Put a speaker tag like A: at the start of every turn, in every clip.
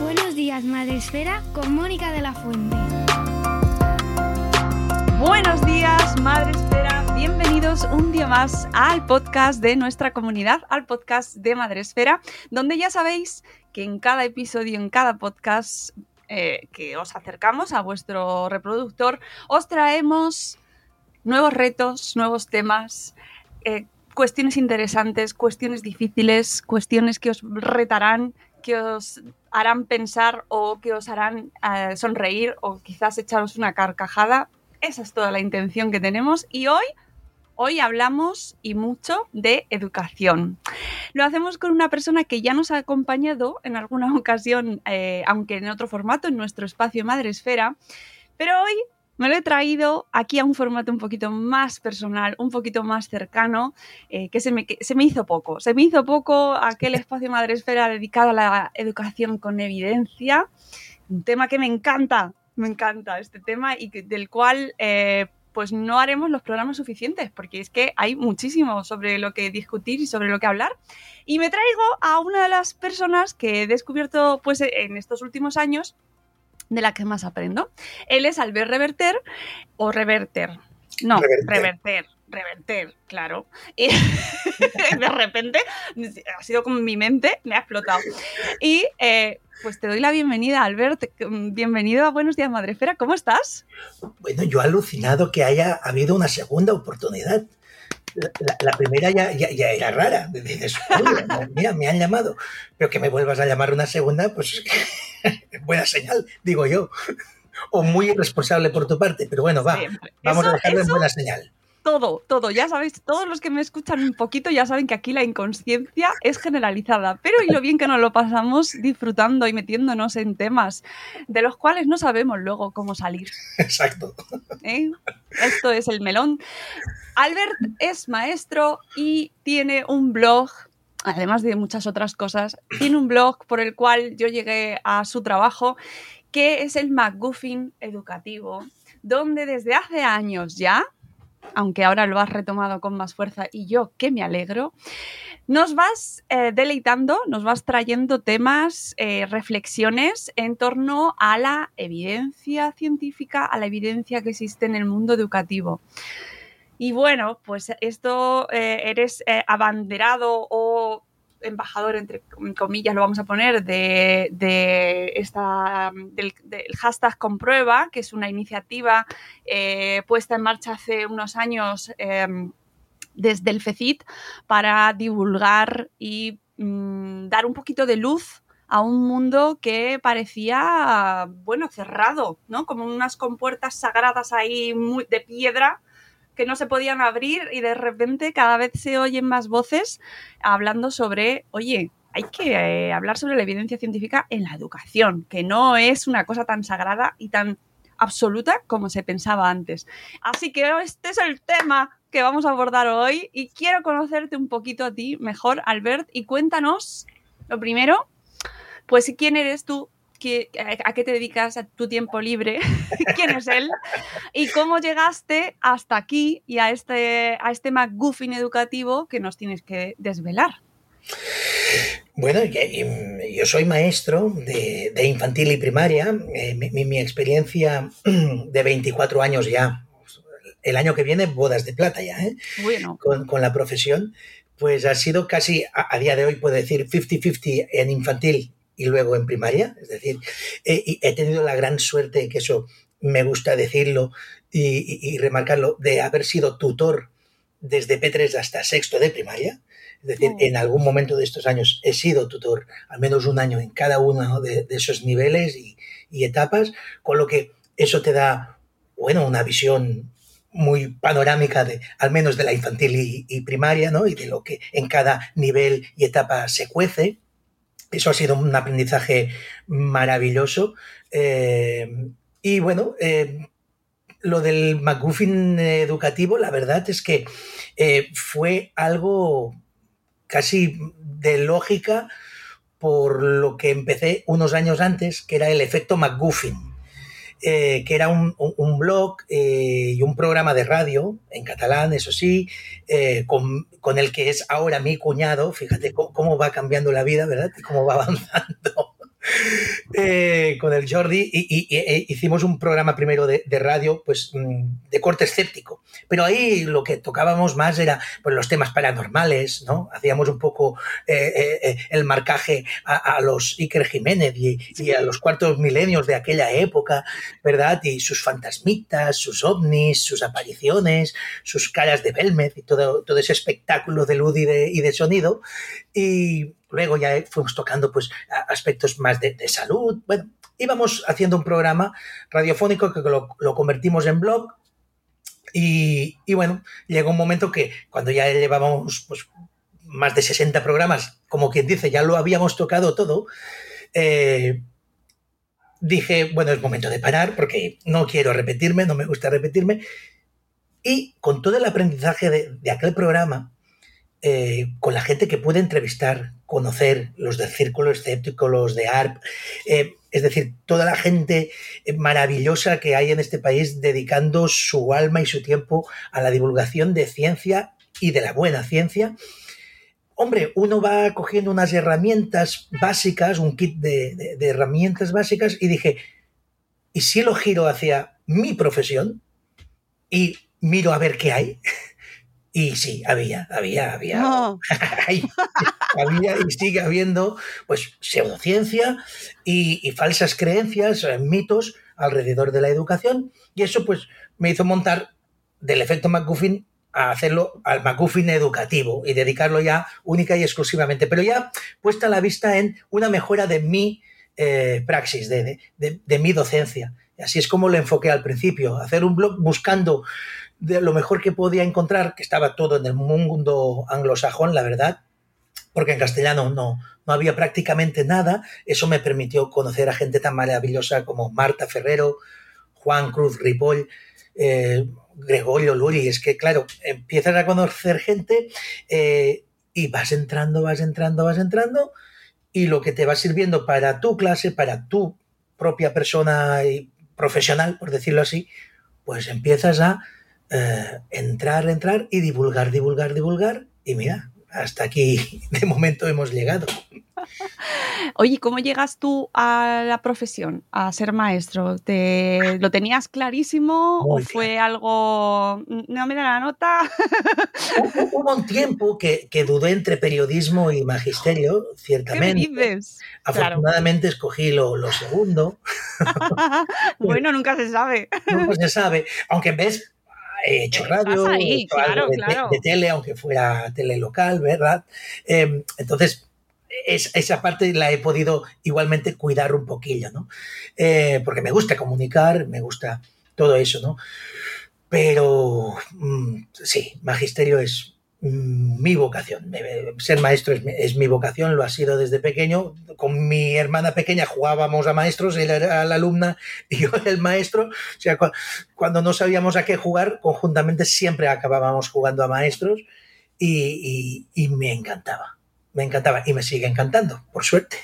A: Buenos días, Madre Esfera,
B: con Mónica de la Fuente.
C: Buenos días, Madre Esfera. Bienvenidos un día más al podcast de nuestra comunidad, al podcast de Madre Esfera, donde ya sabéis que en cada episodio, en cada podcast eh, que os acercamos a vuestro reproductor, os traemos nuevos retos, nuevos temas. eh, cuestiones interesantes, cuestiones difíciles, cuestiones que os retarán, que os harán pensar o que os harán eh, sonreír o quizás echaros una carcajada. Esa es toda la intención que tenemos y hoy, hoy hablamos y mucho de educación. Lo hacemos con una persona que ya nos ha acompañado en alguna ocasión, eh, aunque en otro formato, en nuestro espacio Madre Esfera, pero hoy me lo he traído aquí a un formato un poquito más personal, un poquito más cercano, eh, que, se me, se me hizo poco. Se me hizo poco aquel espacio Madresfera dedicado a la educación con evidencia, un tema que me encanta, me encanta este tema y del cual eh, pues no haremos los programas suficientes, porque es que hay muchísimo sobre lo que discutir y sobre lo que hablar. Y me traigo a una de las personas que he descubierto pues en estos últimos años de la que más aprendo. Él es Albert Reverter o Reverter. No,
D: Reverter.
C: Reverter. Reverter, claro. Y de repente ha sido como mi mente, me ha explotado. Y eh, pues te doy la bienvenida, Albert. Bienvenido a Buenos Días, Madrefera. ¿Cómo estás?
D: Bueno, yo he alucinado que haya habido una segunda oportunidad. La, la- primera ya, ya, ya era rara. Dices, "Oye, mira, me han llamado. Pero que me vuelvas a llamar una segunda, pues buena señal, digo yo. O muy irresponsable por tu parte. Pero bueno, va, vamos
C: Eso-
D: a dejarlo en buena señal.
C: Todo, todo. Ya sabéis, todos los que me escuchan un poquito ya saben que aquí la inconsciencia es generalizada. Pero y lo bien que nos lo pasamos disfrutando y metiéndonos en temas de los cuales no sabemos luego cómo salir.
D: Exacto.
C: ¿eh? Esto es el melón. Albert es maestro y tiene un blog, además de muchas otras cosas, tiene un blog por el cual yo llegué a su trabajo, que es el McGuffin Educativo, donde desde hace años ya, aunque ahora lo has retomado con más fuerza y yo que me alegro, nos vas eh, deleitando, nos vas trayendo temas, eh, reflexiones en torno a la evidencia científica, a la evidencia que existe en el mundo educativo. Y bueno, pues esto eh, eres abanderado o embajador, entre comillas, lo vamos a poner, de, de esta, del, del hashtag comprueba, que es una iniciativa eh, puesta en marcha hace unos años eh, desde el FECIT para divulgar y mm, dar un poquito de luz a un mundo que parecía, bueno, cerrado, ¿no? Como unas compuertas sagradas ahí muy, de piedra que no se podían abrir y de repente cada vez se oyen más voces hablando sobre, oye, hay que eh, hablar sobre la evidencia científica en la educación, que no es una cosa tan sagrada y tan absoluta como se pensaba antes. Así que este es el tema que vamos a abordar hoy y quiero conocerte un poquito a ti mejor, Albert, y cuéntanos, lo primero, pues quién eres tú, qué- a qué te dedicas a tu tiempo libre, quién es él y cómo llegaste hasta aquí y a este, a este McGuffin educativo que nos tienes que desvelar.
D: Bueno, yo soy maestro de, infantil y primaria. Eh, mi, experiencia de 24 años ya, el año que viene, bodas de plata ya, ¿eh?
C: bueno.
D: con, la profesión, pues ha sido casi, a, día de hoy puedo decir, 50-50 en infantil y luego en primaria. Es decir, he tenido la gran suerte, que eso me gusta decirlo y, remarcarlo, de haber sido tutor desde P3 hasta sexto de primaria. Es decir, en algún momento de estos años he sido tutor, al menos un año en cada uno de, esos niveles y, etapas, con lo que eso te da, bueno, una visión muy panorámica de, al menos de la infantil y, primaria, ¿no? Y de lo que en cada nivel y etapa se cuece. Eso ha sido un aprendizaje maravilloso. Eh, y bueno, eh, lo del McGuffin educativo, la verdad es que eh, fue algo casi de lógica por lo que empecé unos años antes, que era el efecto McGuffin. Eh, que era un, blog y un programa de radio en catalán, eso sí, con, con, el que es ahora mi cuñado, fíjate cómo, cómo, va cambiando la vida, ¿verdad? Cómo va avanzando. Eh, con el Jordi y, e hicimos un programa primero de, radio pues mm, de corte escéptico. Pero ahí lo que tocábamos más era pues, los temas paranormales no hacíamos un poco eh, eh, el marcaje a, los Iker Jiménez y, a los cuartos milenios de aquella época verdad y sus fantasmitas sus ovnis sus apariciones sus caras de Belmez y todo, todo ese espectáculo de luz y de, de sonido. Y Luego ya fuimos tocando pues, aspectos más de, salud. Bueno, íbamos haciendo un programa radiofónico que lo, convertimos en blog. Y, bueno, llegó un momento que cuando ya llevábamos pues, más de 60 programas, como quien dice, ya lo habíamos tocado todo, eh, dije, bueno, es momento de parar porque no quiero repetirme, no me gusta repetirme. Y con todo el aprendizaje de aquel programa, eh, con la gente que puede entrevistar, conocer, los del Círculo Escéptico, los de ARP, eh, es decir, toda la gente maravillosa que hay en este país dedicando su alma y su tiempo a la divulgación de ciencia y de la buena ciencia. Hombre, uno va cogiendo unas herramientas básicas, un kit de, de herramientas básicas, y dije, ¿y si lo giro hacia mi profesión y miro a ver qué hay? Y sí, había, había, había. había y sigue habiendo pues pseudociencia y, y, falsas creencias, mitos alrededor de la educación. Y eso pues me hizo montar del efecto McGuffin a hacerlo al McGuffin educativo y dedicarlo ya única y exclusivamente, pero ya puesta la vista en una mejora de mi eh, praxis, de, de, de mi docencia. Así es como lo enfoqué al principio, hacer un blog buscando de lo mejor que podía encontrar, que estaba todo en el mundo anglosajón, la verdad, porque en castellano no, no había prácticamente nada. Eso me permitió conocer a gente tan maravillosa como Marta Ferrero, Juan Cruz Ripoll, eh, Gregorio Luri. Es que, claro, empiezas a conocer gente eh, y vas entrando, vas entrando, vas entrando, y lo que te va sirviendo para tu clase, para tu propia persona y profesional, por decirlo así, pues empiezas a eh, entrar, entrar y divulgar, divulgar, divulgar. Y mira, hasta aquí de momento hemos llegado.
C: Oye, ¿cómo llegas tú a la profesión, a ser maestro? ¿Te, ¿Lo tenías clarísimo o fue algo, no me da la nota?
D: Hubo un tiempo que, que, dudé entre periodismo y magisterio, ciertamente.
C: ¿Qué
D: Afortunadamente escogí lo, lo segundo.
C: bueno, nunca se sabe.
D: Nunca se sabe, aunque ves, he hecho radio, he hecho algo de, tele, aunque fuera tele local, ¿verdad? Em, entonces, esa parte la he podido igualmente cuidar un poquillo, ¿no? Eh, porque me gusta comunicar, me gusta todo eso, ¿no? Pero mm, sí, magisterio es mi vocación. Ser maestro es, mi vocación, lo ha sido desde pequeño. Con mi hermana pequeña jugábamos a maestros, ella era la alumna y yo el maestro. O sea, cuando no sabíamos a qué jugar, conjuntamente siempre acabábamos jugando a maestros y, y me encantaba. Me encantaba y me sigue encantando, por suerte.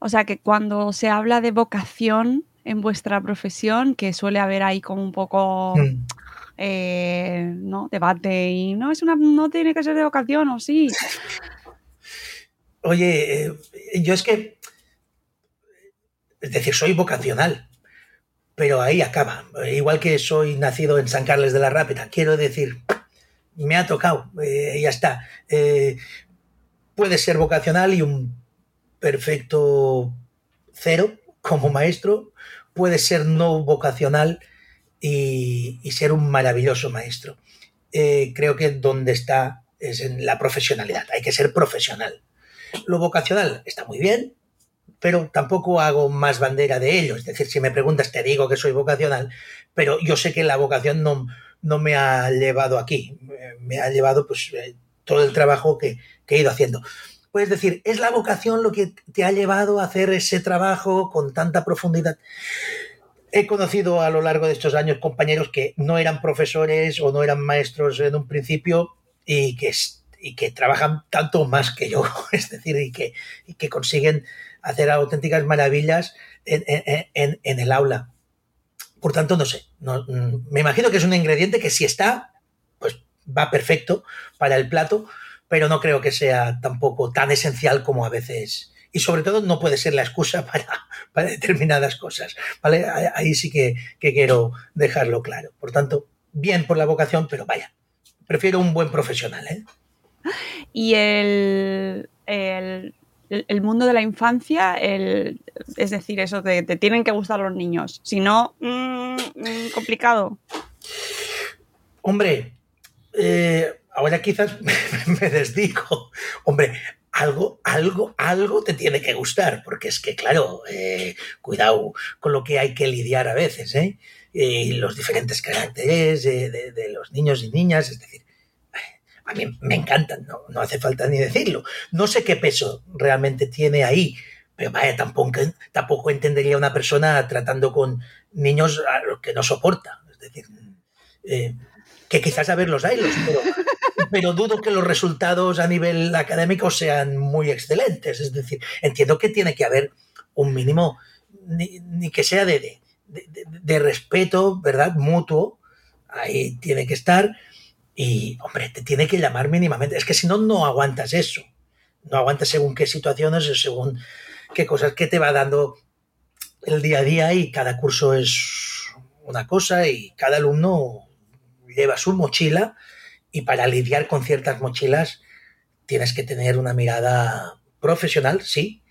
C: O sea que cuando se habla de vocación en vuestra profesión, que suele haber ahí como un poco... Mm. Eh, ¿no? debate y no es una no tiene que ser de vocación o sí.
D: oye, eh, yo es que, es decir, soy vocacional, pero ahí acaba. Igual que soy nacido en San Carles de la Rápida, quiero decir, me ha tocado, eh, ya está. Puede ser vocacional y un perfecto cero como maestro, puede ser no vocacional y, ser un maravilloso maestro. Eh, creo que donde está es en la profesionalidad, hay que ser profesional. Lo vocacional está muy bien, pero tampoco hago más bandera de ello. Es decir, si me preguntas, te digo que soy vocacional, pero yo sé que la vocación no, no me ha llevado aquí, me ha llevado pues eh, todo el trabajo que, que he ido haciendo. Puedes decir, ¿es la vocación lo que te ha llevado a hacer ese trabajo con tanta profundidad? He conocido a lo largo de estos años compañeros que no eran profesores o no eran maestros en un principio y que, trabajan tanto más que yo, es decir, y que, consiguen hacer auténticas maravillas en, el aula. Por tanto, no sé, mm, me imagino que es un ingrediente que si está, pues va perfecto para el plato, pero no creo que sea tampoco tan esencial como a veces y sobre todo no puede ser la excusa para, para determinadas cosas. ¿vale? Ahí sí que, quiero dejarlo claro. Por tanto, bien por la vocación, pero vaya, prefiero un buen profesional. ¿eh?
C: Y el, mundo de la infancia, es decir, eso de te tienen que gustar los niños, si no, mm, mm, complicado.
D: Hombre, eh, ahora quizás me desdigo. Hombre, algo, algo, algo te tiene que gustar, porque es que, claro, eh, cuidado con lo que hay que lidiar a veces, ¿eh? Y los diferentes caracteres de, los niños y niñas, es decir, a mí me encantan, no, no, hace falta ni decirlo. No sé qué peso realmente tiene ahí, pero vaya, tampoco, tampoco entendería una persona tratando con niños a los que no soporta. Es decir, eh, que quizás a ver los hay, pero, pero dudo que los resultados a nivel académico sean muy excelentes. Es decir, entiendo que tiene que haber un mínimo, ni, que sea de, de, respeto, ¿verdad? Mutuo. Ahí tiene que estar. Y, hombre, te tiene que llamar mínimamente. Es que si no, no aguantas eso. No aguantas según qué situaciones o según qué cosas que te va dando el día a día y cada curso es una cosa y cada alumno lleva su mochila y para lidiar con ciertas mochilas tienes que tener una mirada profesional, sí,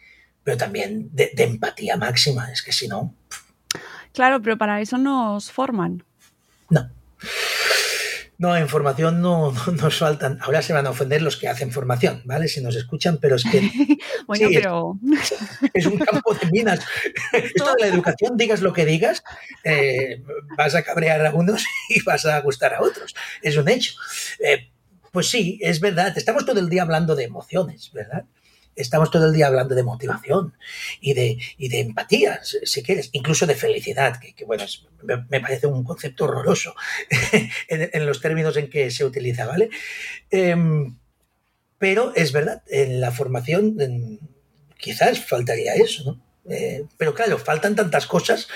D: pero también de, empatía máxima. Es que si no...
C: Claro, pero para eso nos forman.
D: No. No, en formación no, nos faltan. Ahora se van a ofender los que hacen formación, ¿vale? Si nos escuchan, pero es que.
C: bueno, pero.
D: Es, un campo de minas. Esto de la educación, digas lo que digas, eh, vas a cabrear a unos y vas a gustar a otros. Es un hecho. Eh, pues sí, es verdad. Estamos todo el día hablando de emociones, ¿verdad? Estamos todo el día hablando de motivación y de, de empatía, si quieres, incluso de felicidad, que, bueno, me, parece un concepto horroroso en, los términos en que se utiliza, ¿vale? Em, pero es verdad, en la formación quizás faltaría eso, ¿no? Eh, pero claro, faltan tantas cosas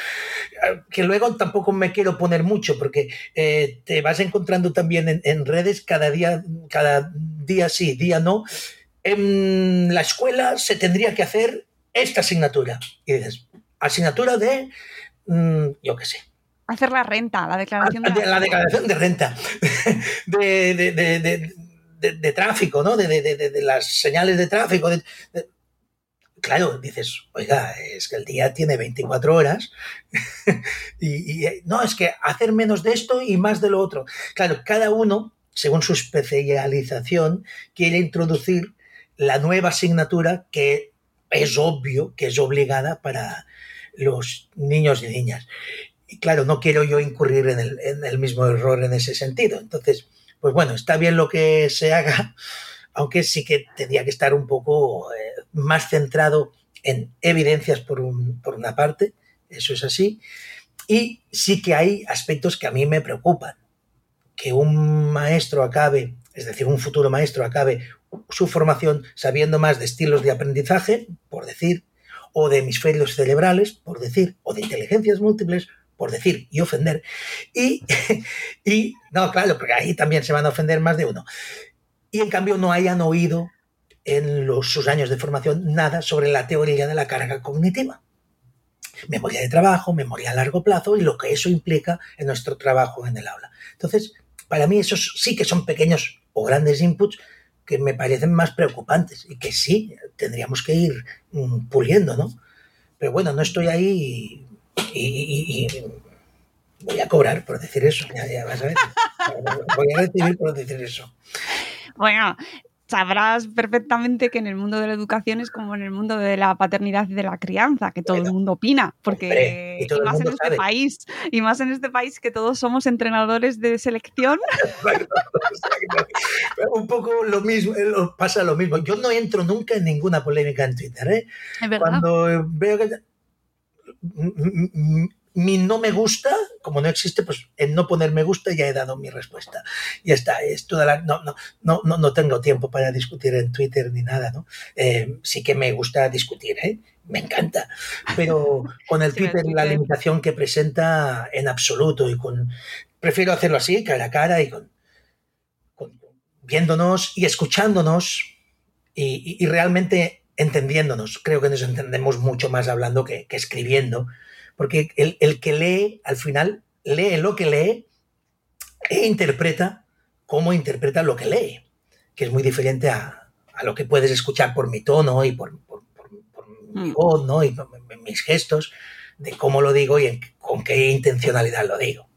D: eh, que luego tampoco me quiero poner mucho porque eh, te vas encontrando también en, en, redes cada día, cada día sí, día no, en la escuela se tendría que hacer esta asignatura. Y dices, asignatura de, mm, yo qué sé.
C: Hacer la renta, la declaración
D: de, la, declaración de renta, de, tráfico, ¿no? De, las señales de tráfico. Claro, dices, oiga, es que el día tiene 24 horas y, y no, es que hacer menos de esto y más de lo otro. Claro, cada uno según su especialización, quiere introducir la nueva asignatura que es obvio que es obligada para los niños y niñas. Y claro, no quiero yo incurrir en el, mismo error en ese sentido. Entonces, pues bueno, está bien lo que se haga, aunque sí que tendría que estar un poco eh, más centrado en evidencias por, por una parte, eso es así, y sí que hay aspectos que a mí me preocupan. Que un maestro acabe, es decir, un futuro maestro acabe su formación sabiendo más de estilos de aprendizaje, por decir, o de hemisferios cerebrales, por decir, o de inteligencias múltiples, por decir y ofender. Y, y, no, claro, porque ahí también se van a ofender más de uno. Y en cambio no hayan oído en los, sus años de formación nada sobre la teoría de la carga cognitiva. Memoria de trabajo, memoria a largo plazo y lo que eso implica en nuestro trabajo en el aula. Entonces, para mí esos sí que son pequeños o grandes inputs que me parecen más preocupantes y que sí tendríamos que ir mm, puliendo, ¿no? Pero bueno, no estoy ahí y, voy a cobrar por decir eso, ya vas a ver. Voy a recibir por decir eso.
C: Bueno, sabrás perfectamente que en el mundo de la educación es como en el mundo de la paternidad y de la crianza, que todo el mundo opina, porque y, más en este país, y más en este país que todos somos entrenadores de selección.
D: Un poco lo mismo, eh, pasa lo mismo. Yo no entro nunca en ninguna polémica en Twitter, ¿eh? Cuando veo que mi no me gusta, como no existe, pues en no poner me gusta ya he dado mi respuesta. Ya está, es toda la, no, no, no, no, no tengo tiempo para discutir en Twitter ni nada, ¿no? Eh, sí que me gusta discutir, ¿eh? Me encanta. Pero con el Twitter la limitación que presenta en absoluto y con... Prefiero hacerlo así, cara a cara y con, viéndonos y escuchándonos y, realmente entendiéndonos. Creo que nos entendemos mucho más hablando que, que escribiendo porque el, que lee, al final, lee lo que lee e interpreta cómo interpreta lo que lee, que es muy diferente a, lo que puedes escuchar por mi tono y por, mi mm. voz, ¿no? Y mis gestos, de cómo lo digo y con qué intencionalidad lo digo.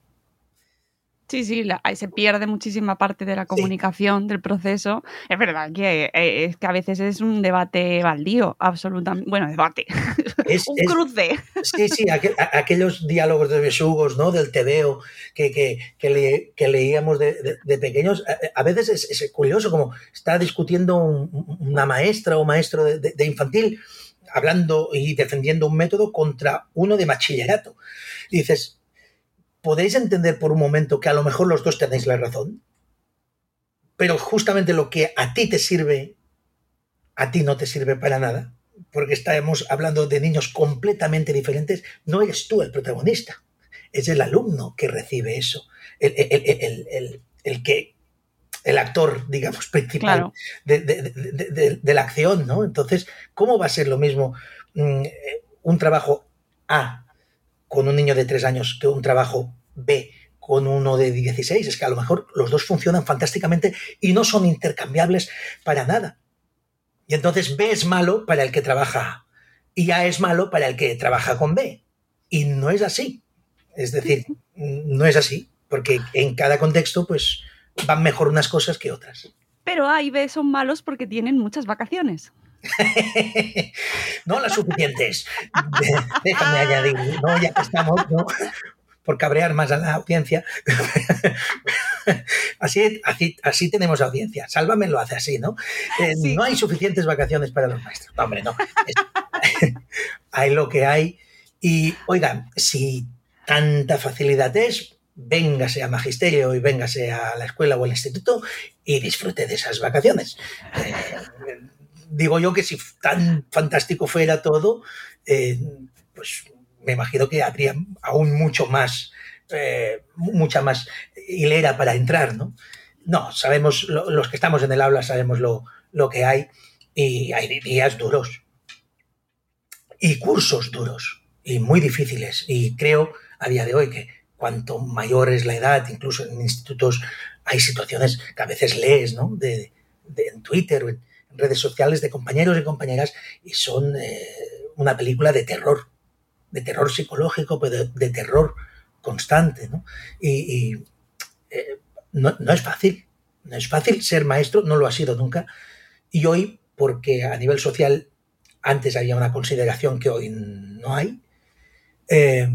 C: Sí, sí, ahí se pierde muchísima parte de la comunicación del proceso. Es verdad que, eh, es que a veces es un debate baldío, absolutamente. Bueno, debate. un cruce.
D: Sí, sí, aquellos diálogos de besugos, ¿no? Del tebeo que, que, que, leíamos de, pequeños. A, veces es, curioso, como está discutiendo una maestra o maestro de infantil hablando y defendiendo un método contra uno de bachillerato. Y dices, podéis entender por un momento que a lo mejor los dos tenéis la razón, pero justamente lo que a ti te sirve, a ti no te sirve para nada, porque estamos hablando de niños completamente diferentes, no eres tú el protagonista, es el alumno que recibe eso, el, que el actor, digamos, principal de, la acción, ¿no? Entonces, ¿cómo va a ser lo mismo mm, un trabajo A con un niño de tres años que un trabajo B con uno de 16. Es que a lo mejor los dos funcionan fantásticamente y no son intercambiables para nada. Y entonces B es malo para el que trabaja A y A es malo para el que trabaja con B. Y no es así. Es decir, no es así, porque en cada contexto pues van mejor unas cosas que otras.
C: Pero A y B son malos porque tienen muchas vacaciones.
D: no las suficientes. Déjame añadir, no, ya que estamos, por cabrear más a la audiencia. así, así, tenemos audiencia. Sálvame lo hace así, ¿no? Eh, no hay suficientes vacaciones para los maestros. hombre, no. hay lo que hay. Y oigan, si tanta facilidad es, véngase a magisterio y véngase a la escuela o al instituto y disfrute de esas vacaciones. Eh, digo yo que si tan fantástico fuera todo, eh, pues me imagino que habría aún mucho más, eh, mucha más hilera para entrar, ¿no? No, sabemos, los que estamos en el aula sabemos lo, lo que hay y hay días duros y cursos duros y muy difíciles. Y creo a día de hoy que cuanto mayor es la edad, incluso en institutos hay situaciones que a veces lees, ¿no? De, en Twitter o en redes sociales de compañeros y compañeras y son eh, una película de terror, de terror psicológico, pero de, terror constante. ¿no? Y, eh, no, es fácil, no es fácil ser maestro, no lo ha sido nunca. Y hoy, porque a nivel social antes había una consideración que hoy no hay, eh,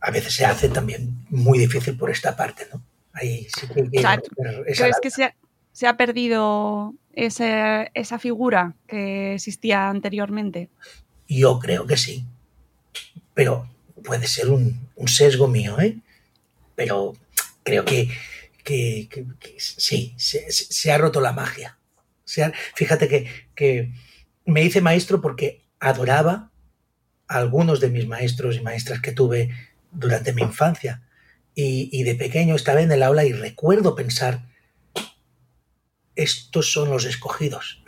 D: a veces se hace también muy difícil por esta parte, ¿no? Ahí sí que
C: ¿Crees que se ha, perdido esa, figura que existía anteriormente?
D: Yo creo que sí pero puede ser un, sesgo mío, ¿eh? Pero creo que, sí, se, ha roto la magia. fíjate que, me hice maestro porque adoraba a algunos de mis maestros y maestras que tuve durante mi infancia. Y, y, de pequeño estaba en el aula y recuerdo pensar estos son los escogidos.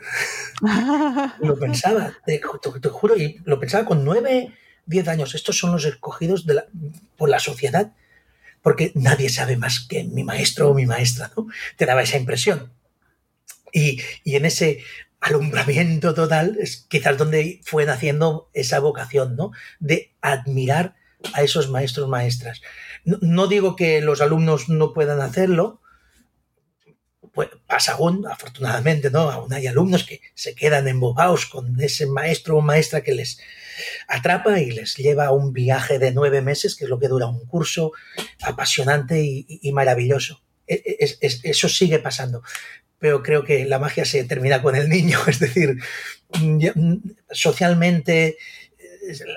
D: lo pensaba, te, juro, y lo pensaba con nueve, diez años, estos son los escogidos por la sociedad, porque nadie sabe más que mi maestro o mi maestra, ¿no? Te daba esa impresión. Y, y en ese alumbramiento total es quizás donde fue naciendo esa vocación, ¿no? De admirar a esos maestros maestras. No, digo que los alumnos no puedan hacerlo, pues pasa aún, afortunadamente, ¿no? Aún hay alumnos que se quedan embobados con ese maestro o maestra que les atrapa y les lleva a un viaje de nueve meses, que es lo que dura un curso apasionante y, maravilloso. E, e, eso sigue pasando pero creo que la magia se termina con el niño, es decir, socialmente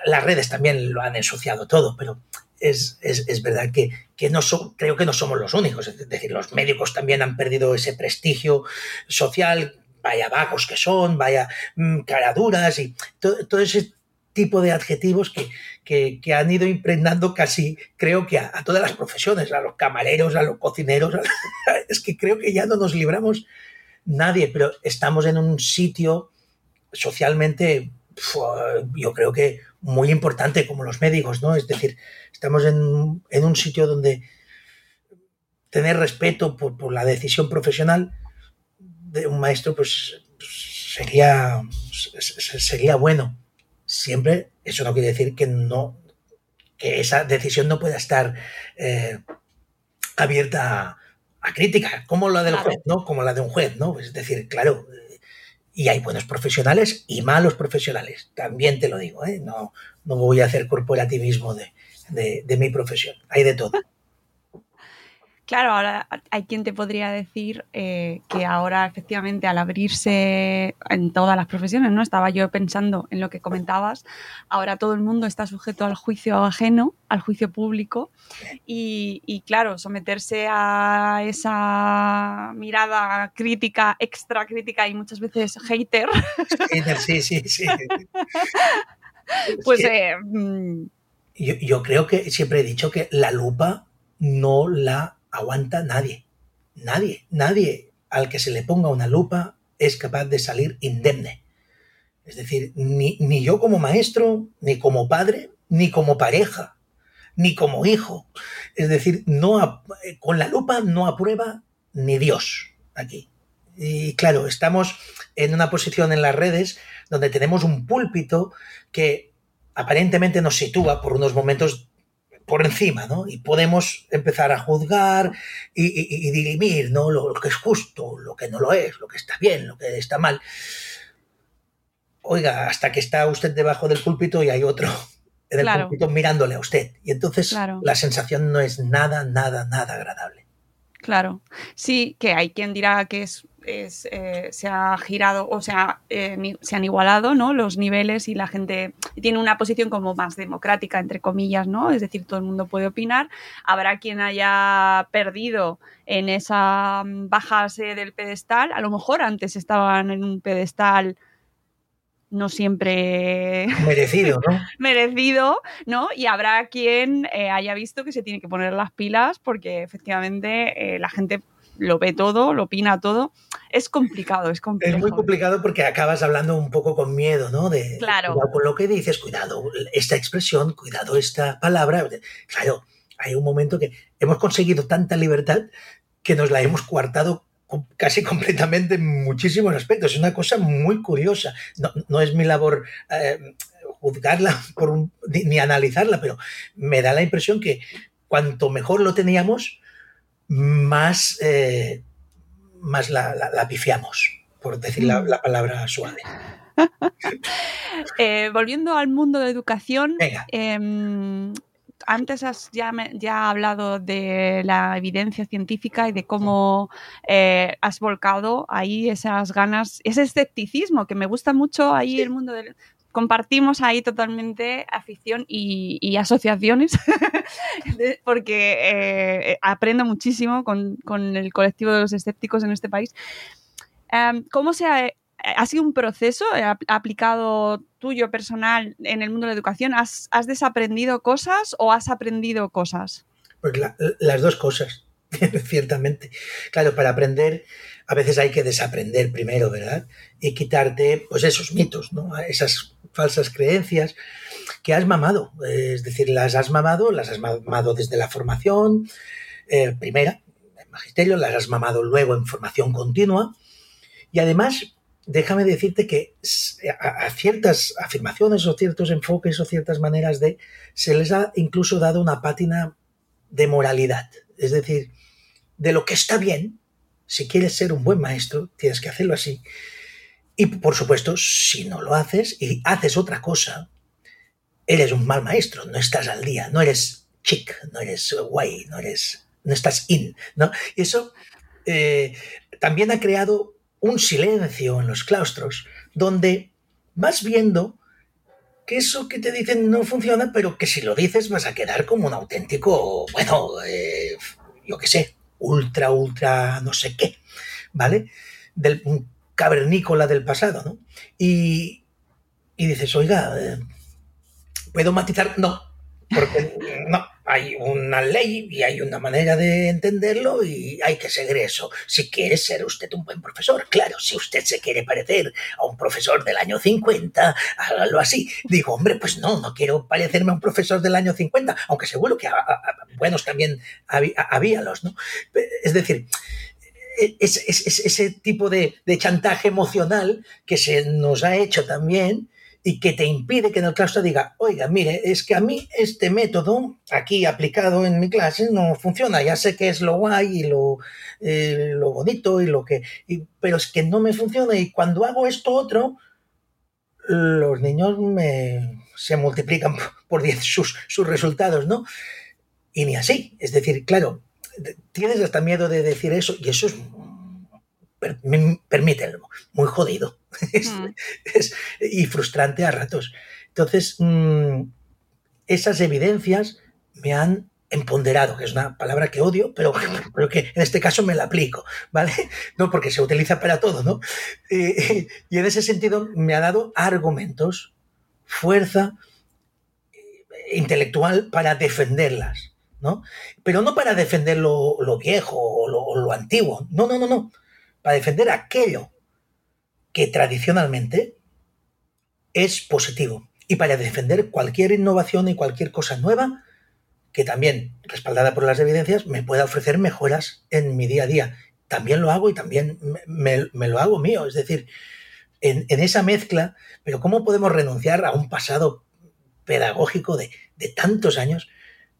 D: las redes también lo han ensuciado todo, pero es, verdad que, no creo que no somos los únicos. Es decir, los médicos también han perdido ese prestigio social, vaya vagos que son, vaya mm, caraduras y todo, ese tipo de adjetivos que, han ido impregnando casi, creo que a, todas las profesiones, a los camareros, a los cocineros. es que creo que ya no nos libramos nadie, pero estamos en un sitio socialmente yo creo que muy importante como los médicos, ¿no? Es decir, estamos en, un sitio donde tener respeto por, la decisión profesional de un maestro, pues, sería, sería bueno. Siempre, eso no quiere decir que no, que esa decisión no pueda estar eh, abierta a, crítica, como la del juez, ¿no? Como la de un juez, ¿no? Es decir, claro, y hay buenos profesionales y malos profesionales, también te lo digo, ¿eh? no, no voy a hacer corporativismo de, de, mi profesión, hay de todo.
C: Claro, ahora hay quien te podría decir eh, que ahora efectivamente al abrirse en todas las profesiones, ¿no? Estaba yo pensando en lo que comentabas, ahora todo el mundo está sujeto al juicio ajeno, al juicio público y, claro, someterse a esa mirada crítica, extra crítica y muchas veces hater.
D: sí, sí, sí.
C: pues... Eh, mm.
D: yo, yo creo que siempre he dicho que la lupa no la aguanta nadie. Nadie, nadie al que se le ponga una lupa es capaz de salir indemne. Es decir, ni, yo como maestro, ni como padre, ni como pareja, ni como hijo. Es decir, no con la lupa no aprueba ni Dios aquí. Y claro, estamos en una posición en las redes donde tenemos un púlpito que aparentemente nos sitúa por unos momentos por encima, ¿no? Y podemos empezar a juzgar y, dirimir, ¿no? Lo, que es justo, lo que no lo es, lo que está bien, lo que está mal. Oiga, hasta que está usted debajo del púlpito y hay otro en el púlpito mirándole a usted. Y entonces la sensación no es nada, nada, nada agradable.
C: Claro. Sí, que hay quien dirá que es eh, se ha girado o sea, eh, se han igualado ¿no? los niveles y la gente tiene una posición como más democrática, entre comillas, ¿no? Es decir, todo el mundo puede opinar. Habrá quien haya perdido en esa mm, bajarse del pedestal. A lo mejor antes estaban en un pedestal no siempre
D: merecido, ¿no?
C: merecido, ¿no? Y habrá quien eh, haya visto que se tiene que poner las pilas porque efectivamente la gente lo ve todo, lo opina todo. Es complicado, es complicado.
D: Es muy complicado porque acabas hablando un poco con miedo, ¿no? De,
C: claro.
D: con lo que dices, cuidado, esta expresión, cuidado, esta palabra. Claro, hay un momento que hemos conseguido tanta libertad que nos la hemos coartado casi completamente en muchísimos aspectos. Es una cosa muy curiosa. No, es mi labor eh, juzgarla por ni analizarla, pero me da la impresión que cuanto mejor lo teníamos, más, eh, más la, pifiamos, por decir la, mm. palabra suave.
C: Eh, volviendo al mundo de educación, em, antes has ya, ya hablado de la evidencia científica y de cómo eh, has volcado ahí esas ganas, ese escepticismo que me gusta mucho ahí el mundo del compartimos ahí totalmente afición y, asociaciones, porque eh, aprendo muchísimo con, el colectivo de los escépticos en este país. Em, ¿Cómo se ha, ha, sido un proceso aplicado tuyo personal en el mundo de la educación? ¿Has, desaprendido cosas o has aprendido cosas?
D: Pues las dos cosas, ciertamente. Claro, para aprender a veces hay que desaprender primero, ¿verdad? Y quitarte, pues, esos mitos, ¿no? Esas falsas creencias que has mamado. Es decir, las has mamado, las has mamado desde la formación eh, primera, en magisterio, las has mamado luego en formación continua. Y además, déjame decirte que a, ciertas afirmaciones o ciertos enfoques o ciertas maneras de, se les ha incluso dado una pátina de moralidad. Es decir, de lo que está bien, si quieres ser un buen maestro, tienes que hacerlo así. Y por supuesto, si no lo haces y haces otra cosa, eres un mal maestro, no estás al día, no eres chic, no eres guay, no eres, no estás in, ¿no? Y eso eh, también ha creado un silencio en los claustros, donde vas viendo que eso que te dicen no funciona, pero que si lo dices vas a quedar como un auténtico, bueno, eh, yo qué sé, ultra, ultra, no sé qué, ¿vale? Del cavernícola del pasado, ¿no? Y, y dices, oiga, eh, ¿puedo matizar? No, porque no, hay una ley y hay una manera de entenderlo y hay que seguir eso. Si quiere ser usted un buen profesor, claro, si usted se quiere parecer a un profesor del año 50, hágalo así. Digo, hombre, pues no, no quiero parecerme a un profesor del año 50, aunque seguro que buenos también había, los, ¿no? Es decir, es, ese tipo de, de chantaje emocional que se nos ha hecho también y que te impide que en el claustro diga, oiga, mire, es que a mí este método aquí aplicado en mi clase no funciona, ya sé que es lo guay y lo, eh, lo bonito y lo que, pero es que no me funciona y cuando hago esto otro, los niños se multiplican por 10 sus, sus resultados, ¿no? Y ni así, es decir, claro, tienes hasta miedo de decir eso y eso es permítanlo, muy jodido mm. y frustrante a ratos. Entonces, mm, esas evidencias me han empoderado, que es una palabra que odio, pero, pero, que en este caso me la aplico, ¿vale? No, porque se utiliza para todo, ¿no? Eh, y en ese sentido me ha dado argumentos, fuerza eh, intelectual para defenderlas, Pero no para defender lo, viejo o lo, antiguo, no, no, no, no, para defender aquello que tradicionalmente es positivo y para defender cualquier innovación y cualquier cosa nueva que también, respaldada por las evidencias, me pueda ofrecer mejoras en mi día a día. También lo hago y también me, lo hago mío. Es decir, en, esa mezcla, pero ¿cómo podemos renunciar a un pasado pedagógico de tantos años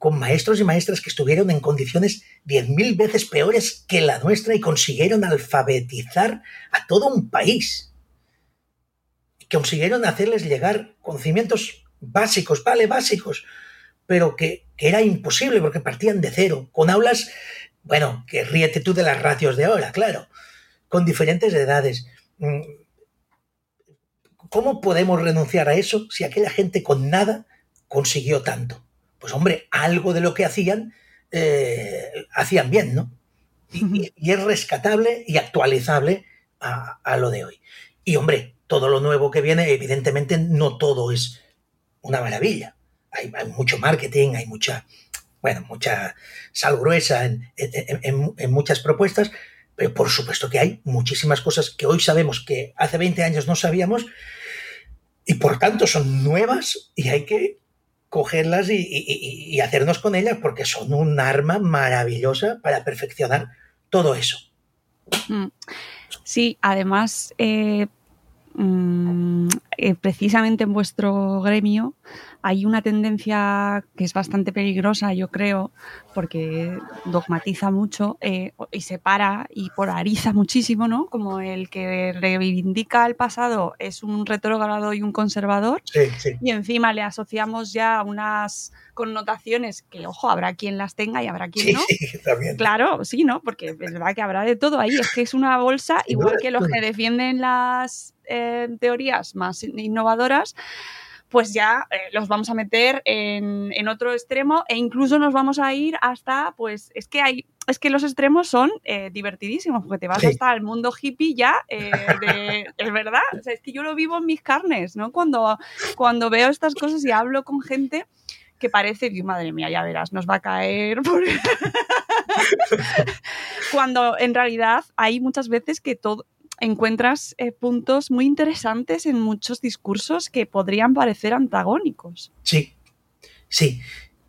D: con maestros y maestras que estuvieron en condiciones diez mil veces peores que la nuestra y consiguieron alfabetizar a todo un país. Consiguieron hacerles llegar conocimientos básicos, vale, básicos, pero que, era imposible porque partían de cero, con aulas, bueno, que ríete tú de las ratios de ahora, claro, con diferentes edades. Mm, ¿Cómo podemos renunciar a eso si aquella gente con nada consiguió tanto? Pues hombre, algo de lo que hacían, eh, hacían bien, ¿no? Y, es rescatable y actualizable a, lo de hoy. Y hombre, todo lo nuevo que viene, evidentemente no todo es una maravilla. Hay, mucho marketing, hay mucha, bueno, mucha sal gruesa en, en, muchas propuestas, pero por supuesto que hay muchísimas cosas que hoy sabemos que hace 20 años no sabíamos y por tanto son nuevas y hay que cogerlas y, hacernos con ellas porque son un arma maravillosa para perfeccionar todo eso.
C: Mm. Sí, además, eh, mm, eh, precisamente en vuestro gremio hay una tendencia que es bastante peligrosa, yo creo, porque dogmatiza mucho eh, y separa y polariza muchísimo, ¿no? Como el que reivindica el pasado es un retrógrado y un conservador, y encima le asociamos ya unas connotaciones que, ojo, habrá quien las tenga y habrá quien no. Sí, también. Claro, sí, ¿no? Porque es verdad que habrá de todo ahí. Es que es una bolsa, igual que los que defienden las eh, teorías más innovadoras pues ya eh, los vamos a meter en, otro extremo e incluso nos vamos a ir hasta, pues es que hay, es que los extremos son eh, divertidísimos, porque te vas hasta el mundo hippie ya, eh, es verdad, es que yo lo vivo en mis carnes, ¿no? Cuando, cuando veo estas cosas y hablo con gente que parece, Dios, madre mía, ya verás, nos va a caer. Cuando en realidad hay muchas veces que todo, encuentras eh, puntos muy interesantes en muchos discursos que podrían parecer antagónicos.
D: Sí, sí.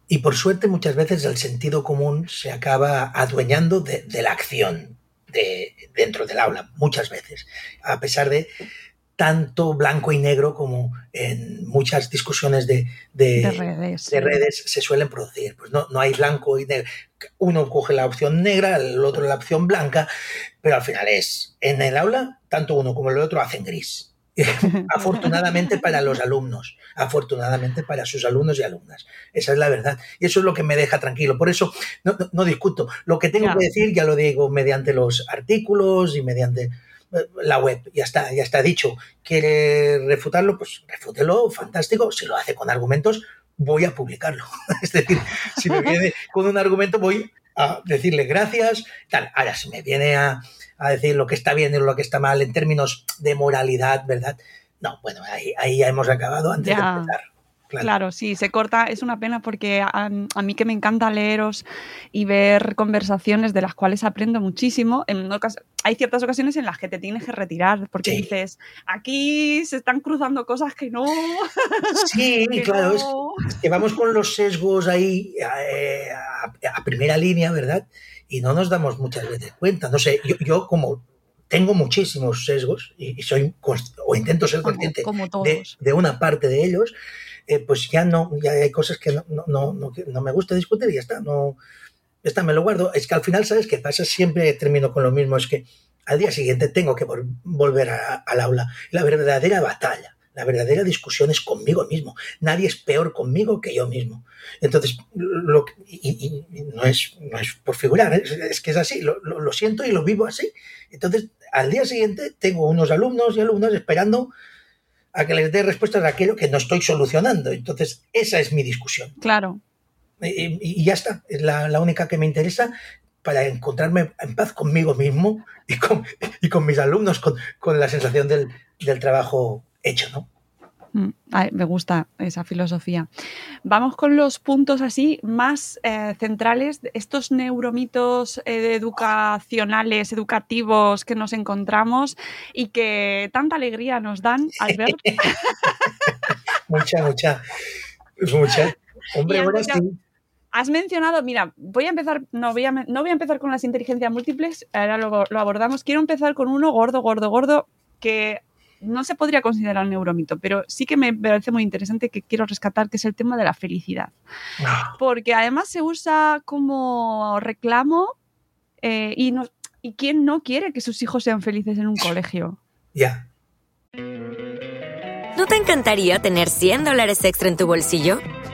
D: Y por suerte muchas veces el sentido común se acaba adueñando de, de la acción de, dentro del aula, muchas veces, a pesar de tanto blanco y negro como en muchas discusiones de, de,
C: De redes.
D: de redes se suelen producir. Pues no, no hay blanco y negro. Uno coge la opción negra, el otro la opción blanca, pero al final es, en el aula, tanto uno como el otro hacen gris. afortunadamente para los alumnos, afortunadamente para sus alumnos y alumnas. Esa es la verdad. Y eso es lo que me deja tranquilo. Por eso no, no- no discuto. Lo que tengo
C: Claro.
D: que decir ya lo digo mediante los artículos y mediante la web. Ya está, ya está dicho. ¿Quiere refutarlo? Pues refútelo, fantástico. Si lo hace con argumentos, voy a publicarlo. es decir, si me viene con un argumento, voy a decirle gracias. Tal. Ahora, si me viene a, a decir lo que está bien y lo que está mal en términos de moralidad, ¿verdad? No, bueno, ahí, ahí ya hemos acabado antes
C: Ya.
D: de empezar. Claro.
C: Claro, sí, se corta. Es una pena porque a, a mí que me encanta leeros y ver conversaciones de las cuales aprendo muchísimo, en hay ciertas ocasiones en las que te tienes que retirar porque
D: Sí.
C: dices, aquí se están cruzando cosas que no.
D: Sí,
C: que
D: claro, es,
C: no".
D: es que vamos con los sesgos ahí eh, a, a primera línea, ¿verdad? Y no nos damos muchas veces cuenta. No sé, yo, yo como tengo muchísimos sesgos y, y soy o intento ser
C: Como,
D: consciente
C: como
D: de,
C: todos.
D: de una parte de ellos, eh, pues ya no, ya hay cosas que no, no, no, no- me gusta discutir y ya está, no, está, me lo guardo. Es que al final, ¿sabes qué pasa? Siempre termino con lo mismo, es que al día siguiente tengo que vol- volver a- al aula. La verdadera batalla, la verdadera discusión es conmigo mismo. Nadie es peor conmigo que yo mismo. Entonces, lo, y- y no, es, no es por figurar, ¿eh? es, es que es así, lo, lo- lo siento y lo vivo así. Entonces, al día siguiente tengo unos alumnos y alumnas esperando a que les dé respuestas a aquello que no estoy solucionando. Entonces, esa es mi discusión.
C: Claro.
D: Y, y- y ya está, es la, la única que me interesa para encontrarme en paz conmigo mismo y con, y con mis alumnos, con, con la sensación del, del trabajo hecho, ¿no?
C: Mm, ay, me gusta esa filosofía. Vamos con los puntos así más eh, centrales, estos neuromitos eh, educacionales, educativos que nos encontramos y que tanta alegría nos dan al ver.
D: Mucha, mucha, mucha.
C: Y
D: Hombre, ahora sí.
C: Has mencionado, mira, voy a empezar, no voy a, no voy a empezar con las inteligencias múltiples, ahora lo, lo abordamos. Quiero empezar con uno gordo, gordo, gordo, que no se podría considerar un neuromito, pero sí que me parece muy interesante que quiero rescatar, que es el tema de la felicidad.
D: Ah,
C: porque además se usa como reclamo eh, y, no, y quién no quiere que sus hijos sean felices en un colegio.
D: ya.
E: ¿No te encantaría tener 100 dólares extra en tu bolsillo?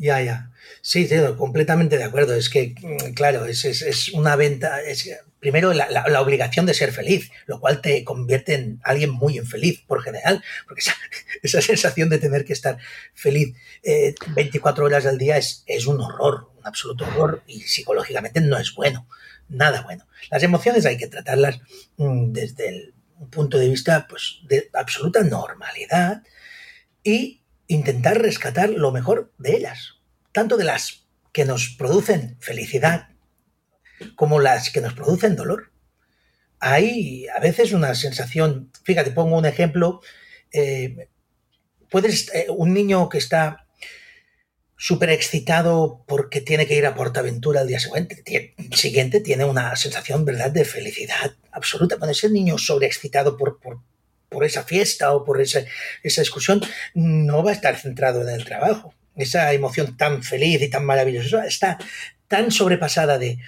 D: Ya, ya. Sí, completamente de acuerdo. Es que, mm, claro, es, es- una venta. Es, primero, la, la- obligación de ser feliz, lo cual te convierte en alguien muy infeliz por general, porque esa, esa sensación de tener que estar feliz eh, 24 horas al día es, es un horror, un absoluto horror, y psicológicamente no es bueno, nada bueno. Las emociones hay que tratarlas mm, desde el, un punto de vista pues, de absoluta normalidad y intentar rescatar lo mejor de ellas, tanto de las que nos producen felicidad como las que nos producen dolor. Hay a veces una sensación, fíjate, pongo un ejemplo, eh, puedes, eh, un niño que está súper excitado porque tiene que ir a Portaventura al día siguiente, tie- siguiente tiene una sensación, ¿verdad?, de felicidad absoluta. Bueno, ese niño sobreexcitado por, por esa fiesta o por esa, esa excursión, no va a estar centrado en el trabajo. Esa emoción tan feliz y tan maravillosa está tan sobrepasada de,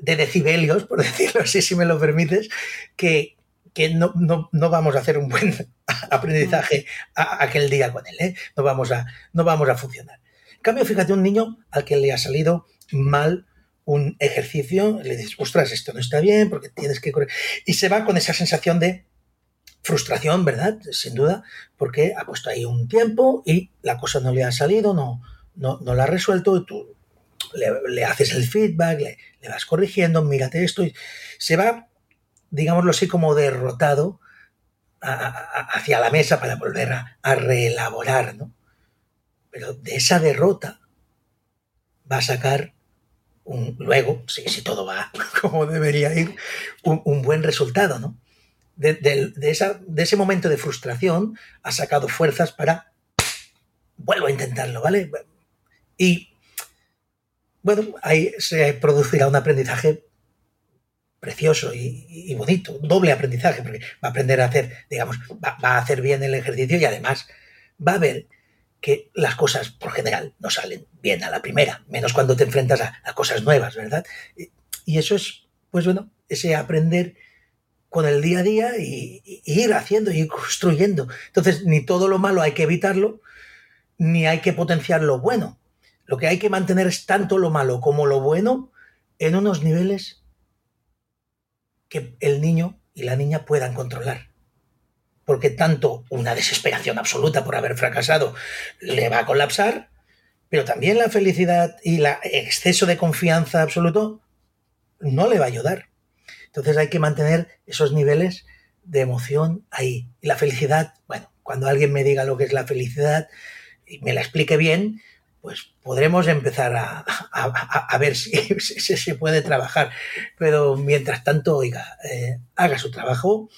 D: de decibelios, por decirlo así, si me lo permites, que, que no, no, no, vamos a hacer un buen aprendizaje aquel día con él. ¿eh? No, vamos a, no vamos a funcionar. En cambio, fíjate, un niño al que le ha salido mal un ejercicio, le dices, ostras, esto no está bien porque tienes que correr. Y se va con esa sensación de frustración, ¿verdad? Sin duda, porque ha puesto ahí un tiempo y la cosa no le ha salido, no, no, no la ha resuelto, y tú le, haces el feedback, le, vas corrigiendo, mírate esto, y se va, digámoslo así, como derrotado hacia la mesa para volver a, a reelaborar, ¿no? Pero de esa derrota va a sacar un, luego, si, si, todo va como debería ir, un, un buen resultado, ¿no? De, ese momento de frustración ha sacado fuerzas para vuelvo a intentarlo, ¿vale? Y bueno, ahí se producirá un aprendizaje precioso y, bonito, doble aprendizaje, porque va a aprender a hacer, digamos, va, a hacer bien el ejercicio y además va a ver que las cosas por general no salen bien a la primera, menos cuando te enfrentas a, a cosas nuevas, ¿verdad? Y, y, eso es, pues bueno, ese aprender con el día a día y, ir haciendo y construyendo. Entonces, ni todo lo malo hay que evitarlo, ni hay que potenciar lo bueno. Lo que hay que mantener es tanto lo malo como lo bueno en unos niveles que el niño y la niña puedan controlar. Porque tanto una desesperación absoluta por haber fracasado le va a colapsar, pero también la felicidad y el exceso de confianza absoluto no le va a ayudar. Entonces hay que mantener esos niveles de emoción ahí. Y la felicidad, bueno, cuando alguien me diga lo que es la felicidad y me la explique bien, pues podremos empezar a, a, ver si, se puede trabajar. Pero mientras tanto, oiga, eh, haga su trabajo,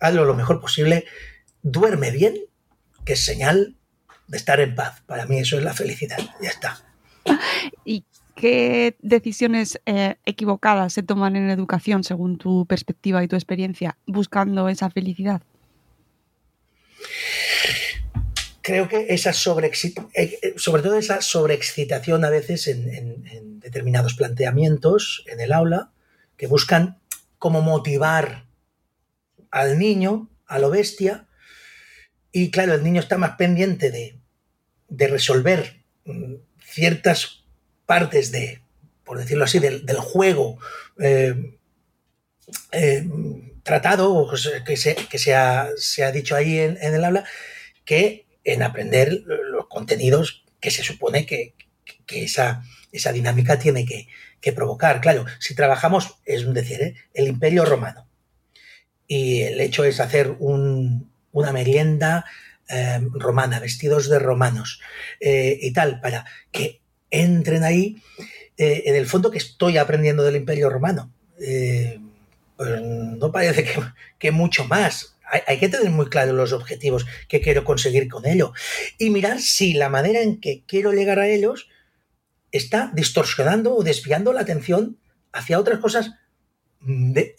D: hazlo lo mejor posible, duerme bien, que es señal de estar en paz. Para mí eso es la felicidad. Ya está.
C: ¿Y qué decisiones eh, equivocadas se toman en educación según tu perspectiva y tu experiencia buscando esa felicidad?
D: Creo que esa sobreexcitación, sobre todo esa sobreexcitación a veces en, determinados planteamientos en el aula que buscan como motivar al niño, a lo bestia, y claro, el niño está más pendiente de, de resolver mm, ciertas partes de, por decirlo así, del, juego eh, eh, tratado, que, se, ha, dicho ahí en, el aula, que en aprender los contenidos que se supone que, esa, dinámica tiene que, provocar. Claro, si trabajamos, es decir, ¿eh? el imperio romano, y el hecho es hacer un, una merienda romana, vestidos de romanos y tal, para que entren ahí, eh, en el fondo que estoy aprendiendo del Imperio Romano. Eh, pues no parece que, mucho más. Hay, que tener muy claros los objetivos que quiero conseguir con ello y mirar si la manera en que quiero llegar a ellos está distorsionando o desviando la atención hacia otras cosas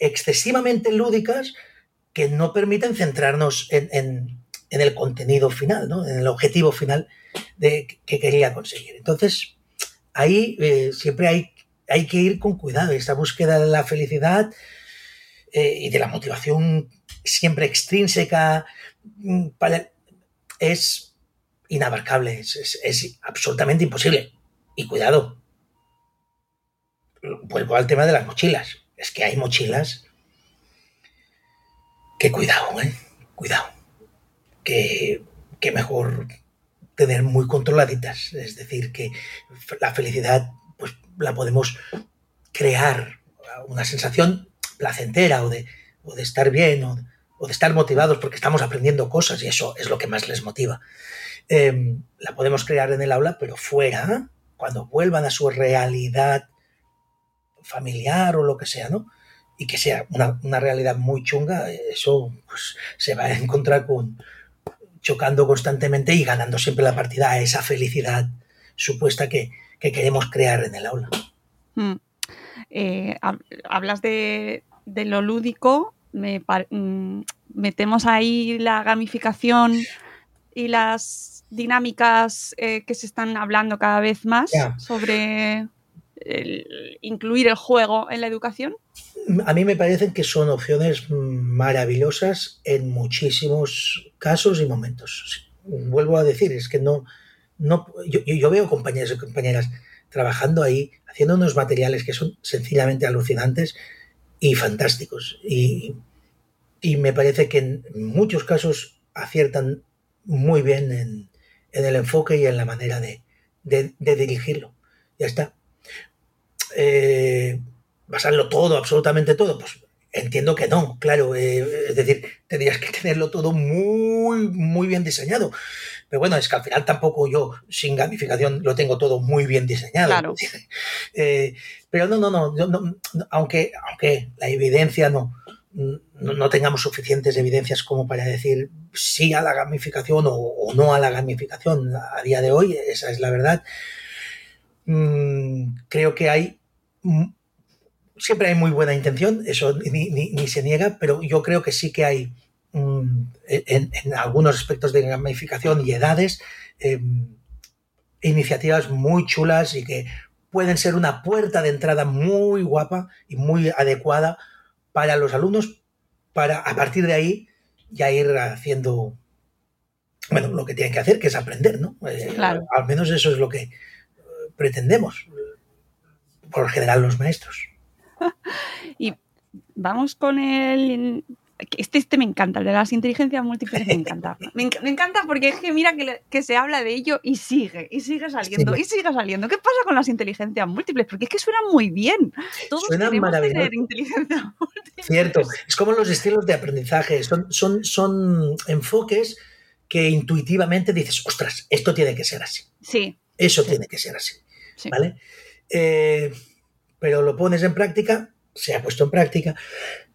D: excesivamente lúdicas que no permiten centrarnos en, en, en el contenido final, ¿no? en el objetivo final de, que quería conseguir. Entonces, ahí eh, siempre hay, hay que ir con cuidado. Esta búsqueda de la felicidad eh, y de la motivación siempre extrínseca mm, es inabarcable, es, es, es absolutamente imposible. Y cuidado, vuelvo al tema de las mochilas. Es que hay mochilas que cuidado, ¿eh? Cuidado. Que, que mejor tener muy controladitas. Es decir, que la felicidad pues, la podemos crear una sensación placentera o de, o de estar bien o, de estar motivados porque estamos aprendiendo cosas y eso es lo que más les motiva. Eh, la podemos crear en el aula, pero fuera, cuando vuelvan a su realidad familiar o lo que sea, ¿no? Y que sea una, una realidad muy chunga, eso pues, se va a encontrar con, chocando constantemente y ganando siempre la partida a esa felicidad supuesta que, que queremos crear en el aula.
C: Mm. Eh, hablas de, de, lo lúdico, me, mm, metemos ahí la gamificación y las dinámicas eh, que se están hablando cada vez más sobre el- incluir el juego en la educación.
D: A mí me parecen que son opciones maravillosas en muchísimos casos y momentos. Vuelvo a decir, es que no, no yo, veo compañeros y compañeras trabajando ahí, haciendo unos materiales que son sencillamente alucinantes y fantásticos. Y, y me parece que en muchos casos aciertan muy bien en, en el enfoque y en la manera de, de- de dirigirlo. Ya está. Eh, basarlo todo, absolutamente todo, pues entiendo que no, claro, eh, es decir, tendrías que tenerlo todo muy, muy bien diseñado. Pero bueno, es que al final tampoco yo sin gamificación lo tengo todo muy bien diseñado.
C: Claro.
D: Eh, pero no, no, no, yo no- aunque, aunque la evidencia no, no, no tengamos suficientes evidencias como para decir sí a la gamificación o, o no a la gamificación a día de hoy, esa es la verdad. Mm, creo que hay siempre hay muy buena intención, eso ni, ni- ni se niega, pero yo creo que sí que hay mm, en, en algunos aspectos de gamificación y edades eh, iniciativas muy chulas y que pueden ser una puerta de entrada muy guapa y muy adecuada para los alumnos para a partir de ahí ya ir haciendo bueno lo que tienen que hacer que es aprender no Eh,
C: Claro.
D: al menos eso es lo que eh, pretendemos por lo general los maestros
C: Y vamos con el... Este, este me encanta, el de las inteligencias múltiples me encanta. Me, enc- me encanta porque es que mira que, que se habla de ello y sigue, y sigue saliendo,
D: Sí.
C: y sigue saliendo. ¿Qué pasa con las inteligencias múltiples? Porque es que suenan muy bien. Todos
D: Suenan
C: queremos
D: maravilloso.
C: tener inteligencia múltiple.
D: Cierto, es como los estilos de aprendizaje, son, son, son enfoques que intuitivamente dices, ostras, esto tiene que ser así,
C: Sí,
D: eso
C: Sí.
D: tiene que ser así,
C: sí.
D: ¿vale? Eh, pero lo pones en práctica, se ha puesto en práctica,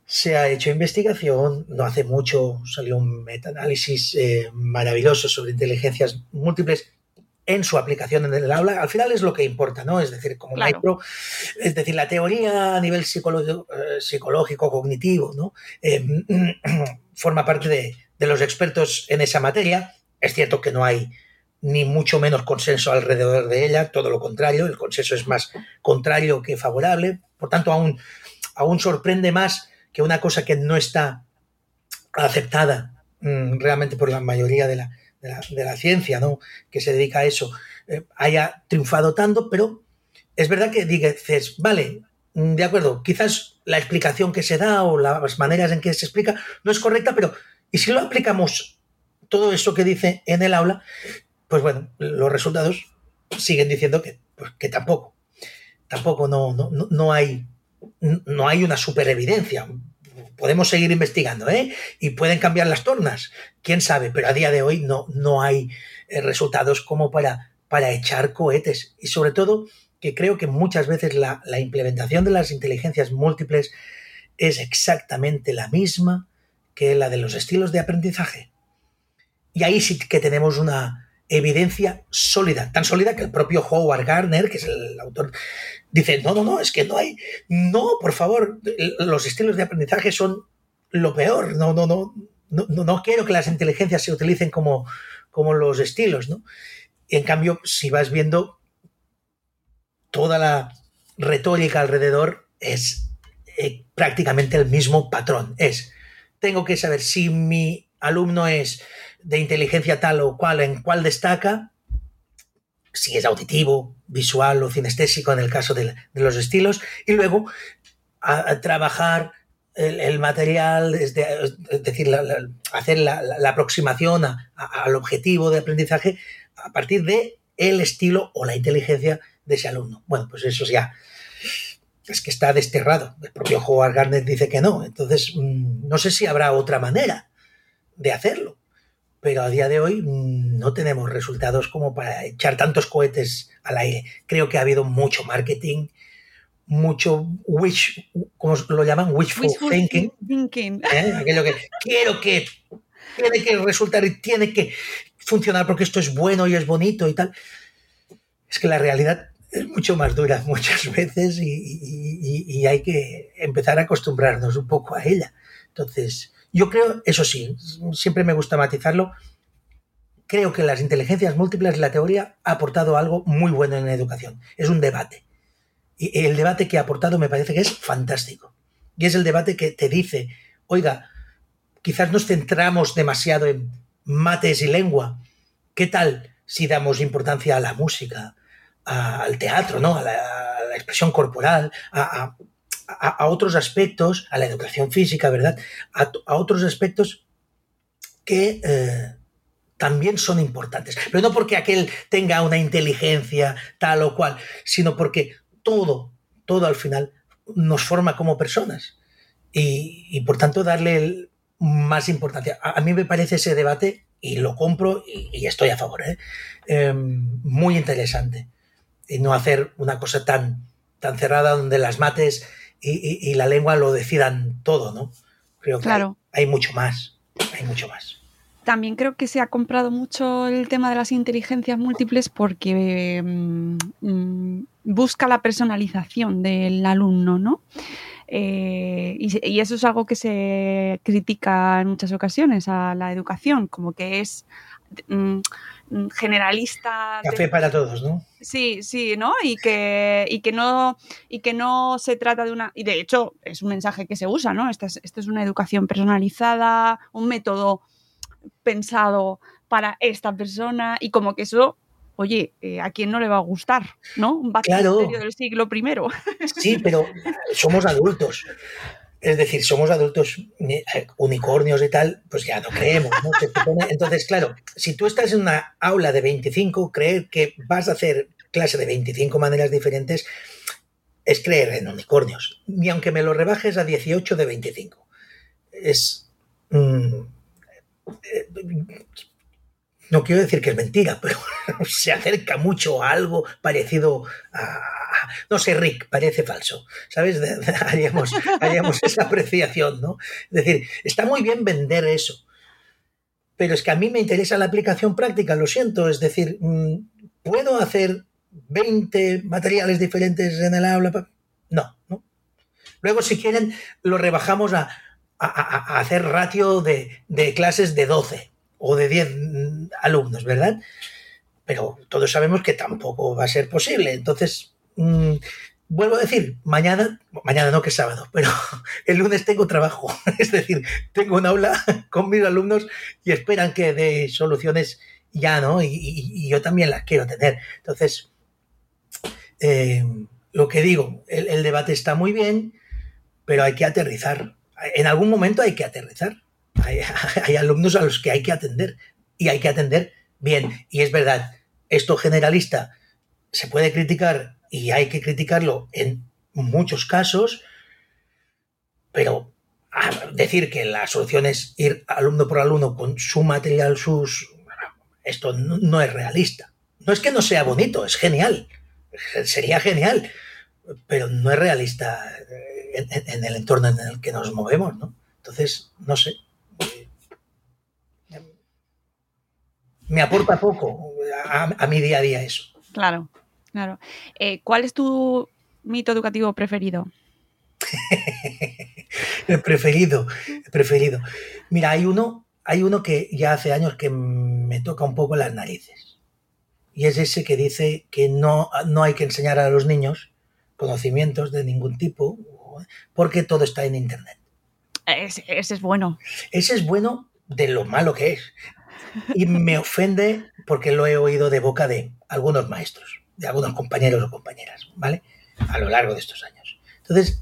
D: se ha hecho investigación, no hace mucho salió un metaanálisis eh, maravilloso sobre inteligencias múltiples en su aplicación en el aula, al final es lo que importa, ¿no? Es decir, como
C: Claro.
D: maestro, es decir, la teoría a nivel psicológico, eh, psicológico cognitivo, ¿no? Eh, forma parte de, de los expertos en esa materia. Es cierto que no hay ni mucho menos consenso alrededor de ella, todo lo contrario, el consenso es más contrario que favorable, por tanto aún, aún sorprende más que una cosa que no está aceptada mm, realmente por la mayoría de la, de la, ciencia, ¿no? que se dedica a eso, eh, haya triunfado tanto, pero es verdad que dices, vale, mm, de acuerdo, quizás la explicación que se da o las maneras en que se explica no es correcta, pero ¿y si lo aplicamos todo eso que dice en el aula? Pues bueno, los resultados siguen diciendo que, pues, que tampoco, tampoco no, no, no- hay, no hay una superevidencia. Podemos seguir investigando, ¿eh? Y pueden cambiar las tornas, quién sabe, pero a día de hoy no, no hay eh, resultados como para, para echar cohetes. Y sobre todo, que creo que muchas veces la, la implementación de las inteligencias múltiples es exactamente la misma que la de los estilos de aprendizaje. Y ahí sí que tenemos una evidencia sólida, tan sólida que el propio Howard Gardner, que es el autor, dice, no, no, no, es que no hay, no, por favor, los estilos de aprendizaje son lo peor, no, no, no, no, no, quiero que las inteligencias se utilicen como, como los estilos, ¿no? Y en cambio, si vas viendo toda la retórica alrededor es eh, prácticamente el mismo patrón. Es, tengo que saber si mi alumno es de inteligencia tal o cual, en cuál destaca, si es auditivo, visual o cinestésico en el caso de, los estilos, y luego a, trabajar el, material, es, de, es decir, hacer la, aproximación al objetivo de aprendizaje a partir de el estilo o la inteligencia de ese alumno. Bueno, pues eso ya es que está desterrado. El propio Howard Gardner dice que no. Entonces, mmm, no sé si habrá otra manera de hacerlo. Pero a día de hoy mmm, no tenemos resultados como para echar tantos cohetes al aire. Creo que ha habido mucho marketing, mucho wish, ¿cómo lo llaman? Wishful,
C: Wishful
D: thinking.
C: thinking.
D: ¿eh? Aquello que quiero que tiene que resultar y tiene que funcionar porque esto es bueno y es bonito y tal. Es que la realidad es mucho más dura muchas veces y, y, y, hay que empezar a acostumbrarnos un poco a ella. Entonces, Yo creo, eso sí, siempre me gusta matizarlo, creo que las inteligencias múltiples, la teoría, ha aportado algo muy bueno en la educación. Es un debate. Y el debate que ha aportado me parece que es fantástico. Y es el debate que te dice, oiga, quizás nos centramos demasiado en mates y lengua. ¿Qué tal si damos importancia a la música, al teatro, ¿no? a, la, expresión corporal, a, otros aspectos, a la educación física, ¿verdad? A, otros aspectos que eh, también son importantes. Pero no porque aquel tenga una inteligencia tal o cual, sino porque todo, todo al final nos forma como personas. Y, por tanto darle más importancia. A, mí me parece ese debate, y lo compro y, estoy a favor, ¿eh? Em, muy interesante. Y no hacer una cosa tan, tan cerrada donde las mates y, la lengua lo decidan todo, ¿no? Creo que hay mucho más, hay mucho más.
C: También creo que se ha comprado mucho el tema de las inteligencias múltiples porque mm, mm, busca la personalización del alumno, ¿no? Eh, y, eso es algo que se critica en muchas ocasiones a la educación, como que es mm, generalista.
D: Café para todos, ¿no?
C: Sí, sí, ¿no? Y que, y que no, y que no se trata de una. Y de hecho, es un mensaje que se usa, ¿no? Esta es, esta es una educación personalizada, un método pensado para esta persona y como que eso oye, eh, ¿a quién no le va a gustar? ¿No? Un
D: claro.
C: del siglo primero.
D: Sí, pero somos adultos. Es decir, somos adultos eh, unicornios y tal, pues ya no creemos. ¿no? Entonces, claro, si tú estás en una aula de 25, creer que vas a hacer clase de 25 maneras diferentes es creer en unicornios. Ni aunque me lo rebajes a 18 de 25. Es. Mm, eh, no quiero decir que es mentira, pero se acerca mucho a algo parecido a, no sé, Rick, parece falso, ¿sabes? Haríamos, esa apreciación, ¿no? Es decir, está muy bien vender eso, pero es que a mí me interesa la aplicación práctica, lo siento, es decir, mm, ¿puedo hacer 20 materiales diferentes en el aula? No, no. Luego, si quieren, lo rebajamos a, hacer ratio de, de clases de 12 o de 10 alumnos, ¿verdad? Pero todos sabemos que tampoco va a ser posible. Entonces, mm, vuelvo a decir, mañana, mañana no que es sábado, pero el lunes tengo trabajo. Es decir, tengo un aula con mis alumnos y esperan que dé soluciones ya, ¿no? Y, yo también las quiero tener. Entonces, eh, lo que digo, el debate está muy bien, pero hay que aterrizar. En algún momento hay que aterrizar. Hay, alumnos a los que hay que atender y hay que atender bien. Y es verdad, esto generalista se puede criticar y hay que criticarlo en muchos casos, pero decir que la solución es ir alumno por alumno con su material, sus... Esto no, es realista. No es que no sea bonito, es genial. Sería genial, pero no es realista en, en el entorno en el que nos movemos, ¿no? Entonces, no sé, me aporta poco a, mi día a día eso.
C: Claro, claro. Eh, ¿Cuál es tu mito educativo preferido?
D: el preferido, el preferido. Mira, hay uno, hay uno que ya hace años que me toca un poco las narices. Y es ese que dice que no, no hay que enseñar a los niños conocimientos de ningún tipo, porque todo está en Internet.
C: Ese, ese es bueno.
D: Ese es bueno de lo malo que es. Y me ofende porque lo he oído de boca de algunos maestros, de algunos compañeros o compañeras, ¿vale? A lo largo de estos años. Entonces,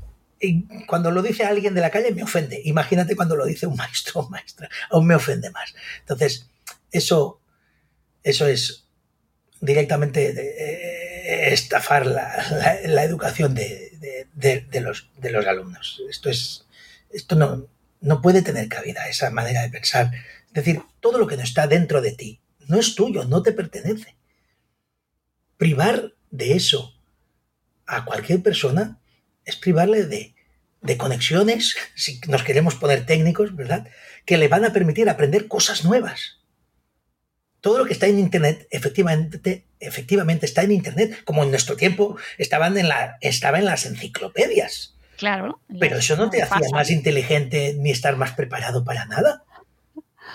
D: cuando lo dice alguien de la calle me ofende. Imagínate cuando lo dice un maestro o maestra, aún me ofende más. Entonces, eso, eso es directamente eh, estafar la, educación de, los, de los alumnos. Esto es, esto no, no puede tener cabida, esa manera de pensar es decir, todo lo que no está dentro de ti no es tuyo, no te pertenece. Privar de eso a cualquier persona es privarle de, de conexiones, si nos queremos poner técnicos, ¿verdad? Que le van a permitir aprender cosas nuevas. Todo lo que está en Internet, efectivamente, efectivamente está en Internet, como en nuestro tiempo estaban en la, estaba en las enciclopedias.
C: Claro.
D: Pero eso no te hacía más inteligente ni estar más preparado para nada.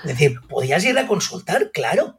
D: Es decir, podías ir a consultar, claro.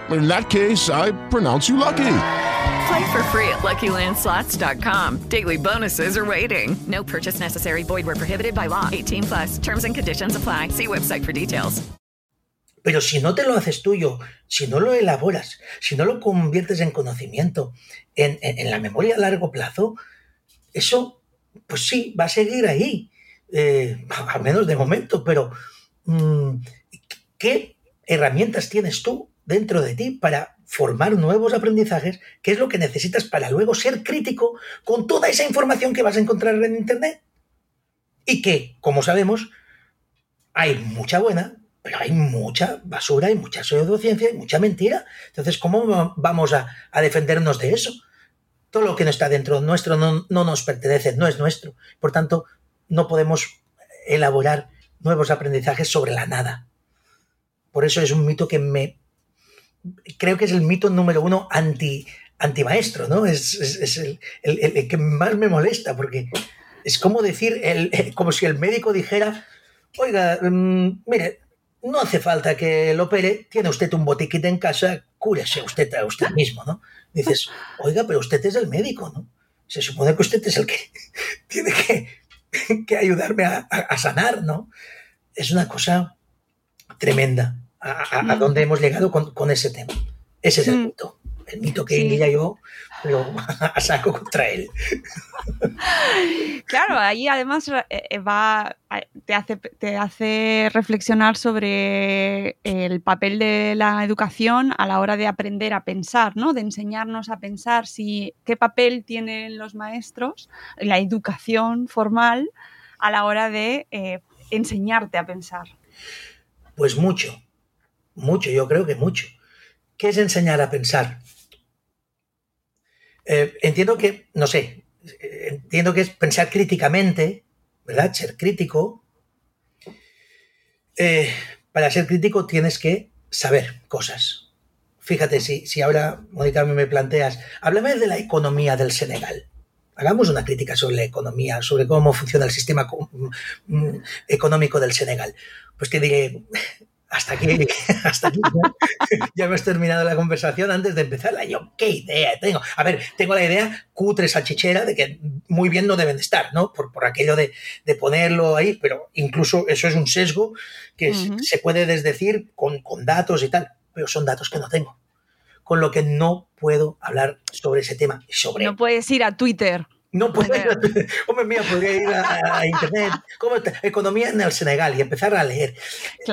F: in that case, I pronounce you lucky.
G: Play for free at LuckyLandSlots.com. Daily bonuses are waiting. No purchase necessary. Void were prohibited by law. 18 plus. Terms and conditions apply. See website for details.
D: Pero si no te lo haces tuyo, si no lo elaboras, si no lo conviertes en conocimiento, en, en, en la memoria a largo plazo, eso, pues sí, va a seguir ahí. Eh, al menos de momento, pero mmm, ¿qué herramientas tienes tú dentro de ti para formar nuevos aprendizajes, que es lo que necesitas para luego ser crítico con toda esa información que vas a encontrar en Internet. Y que, como sabemos, hay mucha buena, pero hay mucha basura, hay mucha pseudociencia, y mucha mentira. Entonces, ¿cómo vamos a, defendernos de eso? Todo lo que no está dentro nuestro no nos pertenece, no es nuestro. Por tanto, no podemos elaborar nuevos aprendizajes sobre la nada. Por eso es un mito que me creo que es el mito número uno anti, anti maestro, ¿no? Es, es, el, el, que más me molesta, porque es como decir, el, como si el médico dijera, oiga, mm, mire, no hace falta que lo opere, tiene usted un botiquín en casa, cúrese usted a usted mismo, ¿no? Dices, oiga, pero usted es el médico, ¿no? Se supone que usted es el que tiene que, que ayudarme a, a sanar, ¿no? Es una cosa tremenda a, dónde hemos llegado con, ese tema. Ese es el mito. El mito que sí. yo, pero a saco contra él.
C: Claro, ahí además eh, eh, va, te hace, te hace reflexionar sobre el papel de la educación a la hora de aprender a pensar, ¿no? De enseñarnos a pensar si qué papel tienen los maestros, la educación formal, a la hora de eh, enseñarte a pensar.
D: Pues mucho, mucho, yo creo que mucho. ¿Qué es enseñar a pensar? Eh, entiendo que, no sé, entiendo que es pensar críticamente, ¿verdad? Ser crítico. Eh, para ser crítico tienes que saber cosas. Fíjate, si, si ahora, Mónica, me planteas, háblame de la economía del Senegal. Hagamos una crítica sobre la economía, sobre cómo funciona el sistema mm, económico del Senegal. Pues te diré, hasta aquí, hasta aquí ya, hemos terminado la conversación antes de empezarla. Yo, ¿qué idea tengo? A ver, tengo la idea cutre, salchichera, de que muy bien no deben de estar, ¿no? Por, por aquello de, de, ponerlo ahí, pero incluso eso es un sesgo que se puede desdecir con, con datos y tal, pero son datos que no tengo. Con lo que no puedo hablar sobre ese tema. Sobre...
C: No puedes ir a Twitter.
D: No puedo ir a Hombre mía, podría ir a, internet. ¿Cómo Economía en el Senegal y empezar a leer.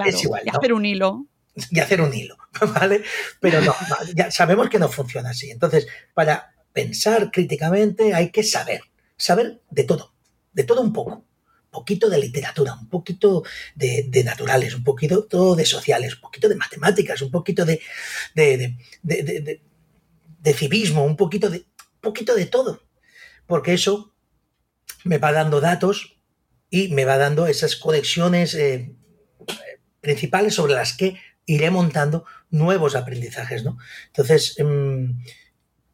D: es igual.
C: Y hacer un hilo.
D: Y hacer un hilo, ¿vale? Pero no, ya sabemos que no funciona así. Entonces, para pensar críticamente hay que saber. Saber de todo. De todo un poco. Un poquito de literatura, un poquito de, naturales, un poquito todo de sociales, un poquito de matemáticas, un poquito de, de, de civismo, un poquito de, un poquito de todo porque eso me va dando datos y me va dando esas conexiones eh, principales sobre las que iré montando nuevos aprendizajes. ¿no? Entonces, em,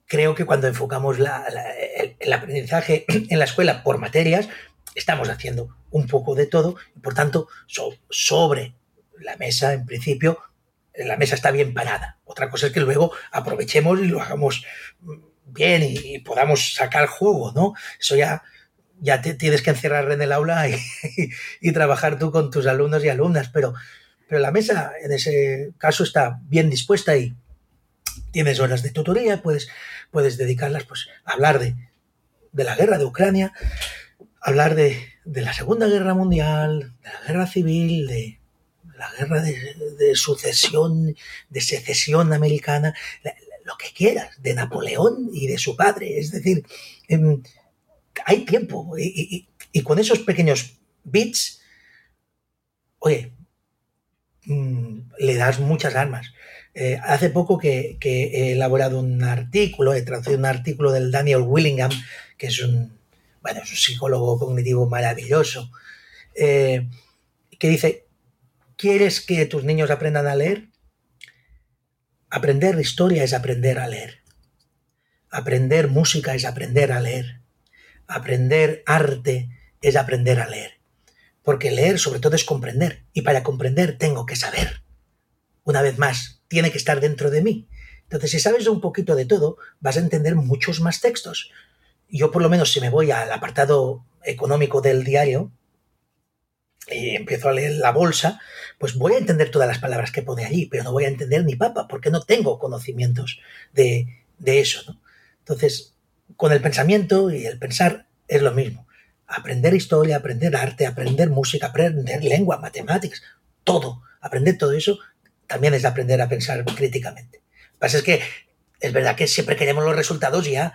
D: creo que cuando enfocamos el, aprendizaje en la escuela por materias, estamos haciendo un poco de todo y por tanto sobre la mesa, en principio, la mesa está bien parada. Otra cosa es que luego aprovechemos y lo hagamos bien y, podamos sacar juego, ¿no? Eso ya, ya te tienes que encerrar en el aula y, trabajar tú con tus alumnos y alumnas, pero, pero la mesa en ese caso está bien dispuesta y, tienes horas de tutoría, puedes, puedes dedicarlas pues, a hablar de, de la guerra de Ucrania, hablar de, de, la Segunda Guerra Mundial, de la guerra civil, de la guerra de, de sucesión, de secesión americana, lo que quieras, de Napoleón y de su padre. Es decir, eh, hay tiempo y, con esos pequeños bits, oye, mmm, le das muchas armas. Eh, hace poco que, que, he elaborado un artículo, he traducido un artículo del Daniel Willingham, que es un, bueno, es un psicólogo cognitivo maravilloso, eh, que dice, ¿quieres que tus niños aprendan a leer? Aprender historia es aprender a leer. Aprender música es aprender a leer. Aprender arte es aprender a leer. Porque leer sobre todo es comprender. Y para comprender tengo que saber. Una vez más, tiene que estar dentro de mí. Entonces, si sabes un poquito de todo, vas a entender muchos más textos. Yo por lo menos si me voy al apartado económico del diario, y empiezo a leer la bolsa, pues voy a entender todas las palabras que pone allí, pero no voy a entender ni papa, porque no tengo conocimientos de, de eso. Entonces, con el pensamiento y el pensar es lo mismo. Aprender historia, aprender arte, aprender música, aprender lengua, matemáticas, todo. Aprender todo eso también es aprender a pensar críticamente. Lo que pasa es que es verdad que siempre queremos los resultados ya,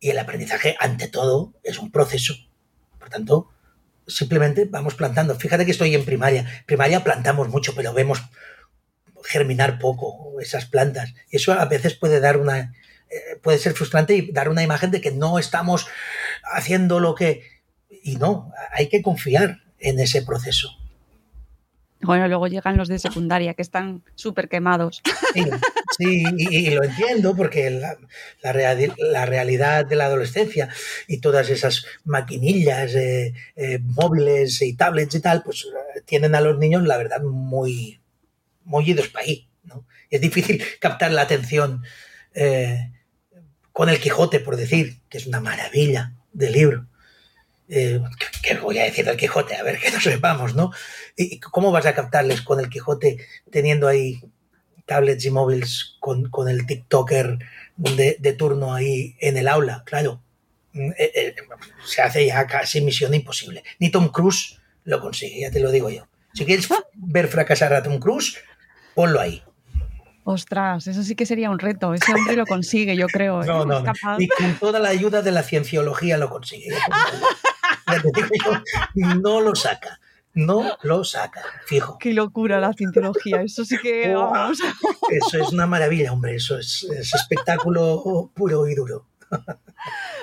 D: y el aprendizaje, ante todo, es un proceso. Por tanto, simplemente vamos plantando. Fíjate que estoy en primaria. Primaria plantamos mucho, pero vemos germinar poco esas plantas. Y eso a veces puede dar una eh, puede ser frustrante y dar una imagen de que no estamos haciendo lo que y no, hay que confiar en ese proceso.
C: Bueno, luego llegan los de secundaria que están súper quemados.
D: Sí, y, lo entiendo porque la, la, real, la, realidad de la adolescencia y todas esas maquinillas, eh, eh, móviles y tablets y tal, pues tienen a los niños, la verdad, muy, muy para ahí. ¿no? Es difícil captar la atención eh, con el Quijote, por decir, que es una maravilla de libro. Eh, ¿Qué voy a decir del Quijote? A ver, que no sepamos, ¿no? ¿Y cómo vas a captarles con el Quijote teniendo ahí tablets y móviles con, con el TikToker de, de, turno ahí en el aula? Claro, eh, eh, se hace ya casi misión imposible. Ni Tom Cruise lo consigue, ya te lo digo yo. Si quieres ver fracasar a Tom Cruise, ponlo ahí.
C: Ostras, eso sí que sería un reto. Ese hombre lo consigue, yo creo.
D: No, no, no. Y con toda la ayuda de la cienciología lo consigue. no lo saca. No lo saca, fijo.
C: Qué locura la cientología, eso sí que
D: oh, vamos. Eso es una maravilla, hombre, eso es, es espectáculo puro y duro.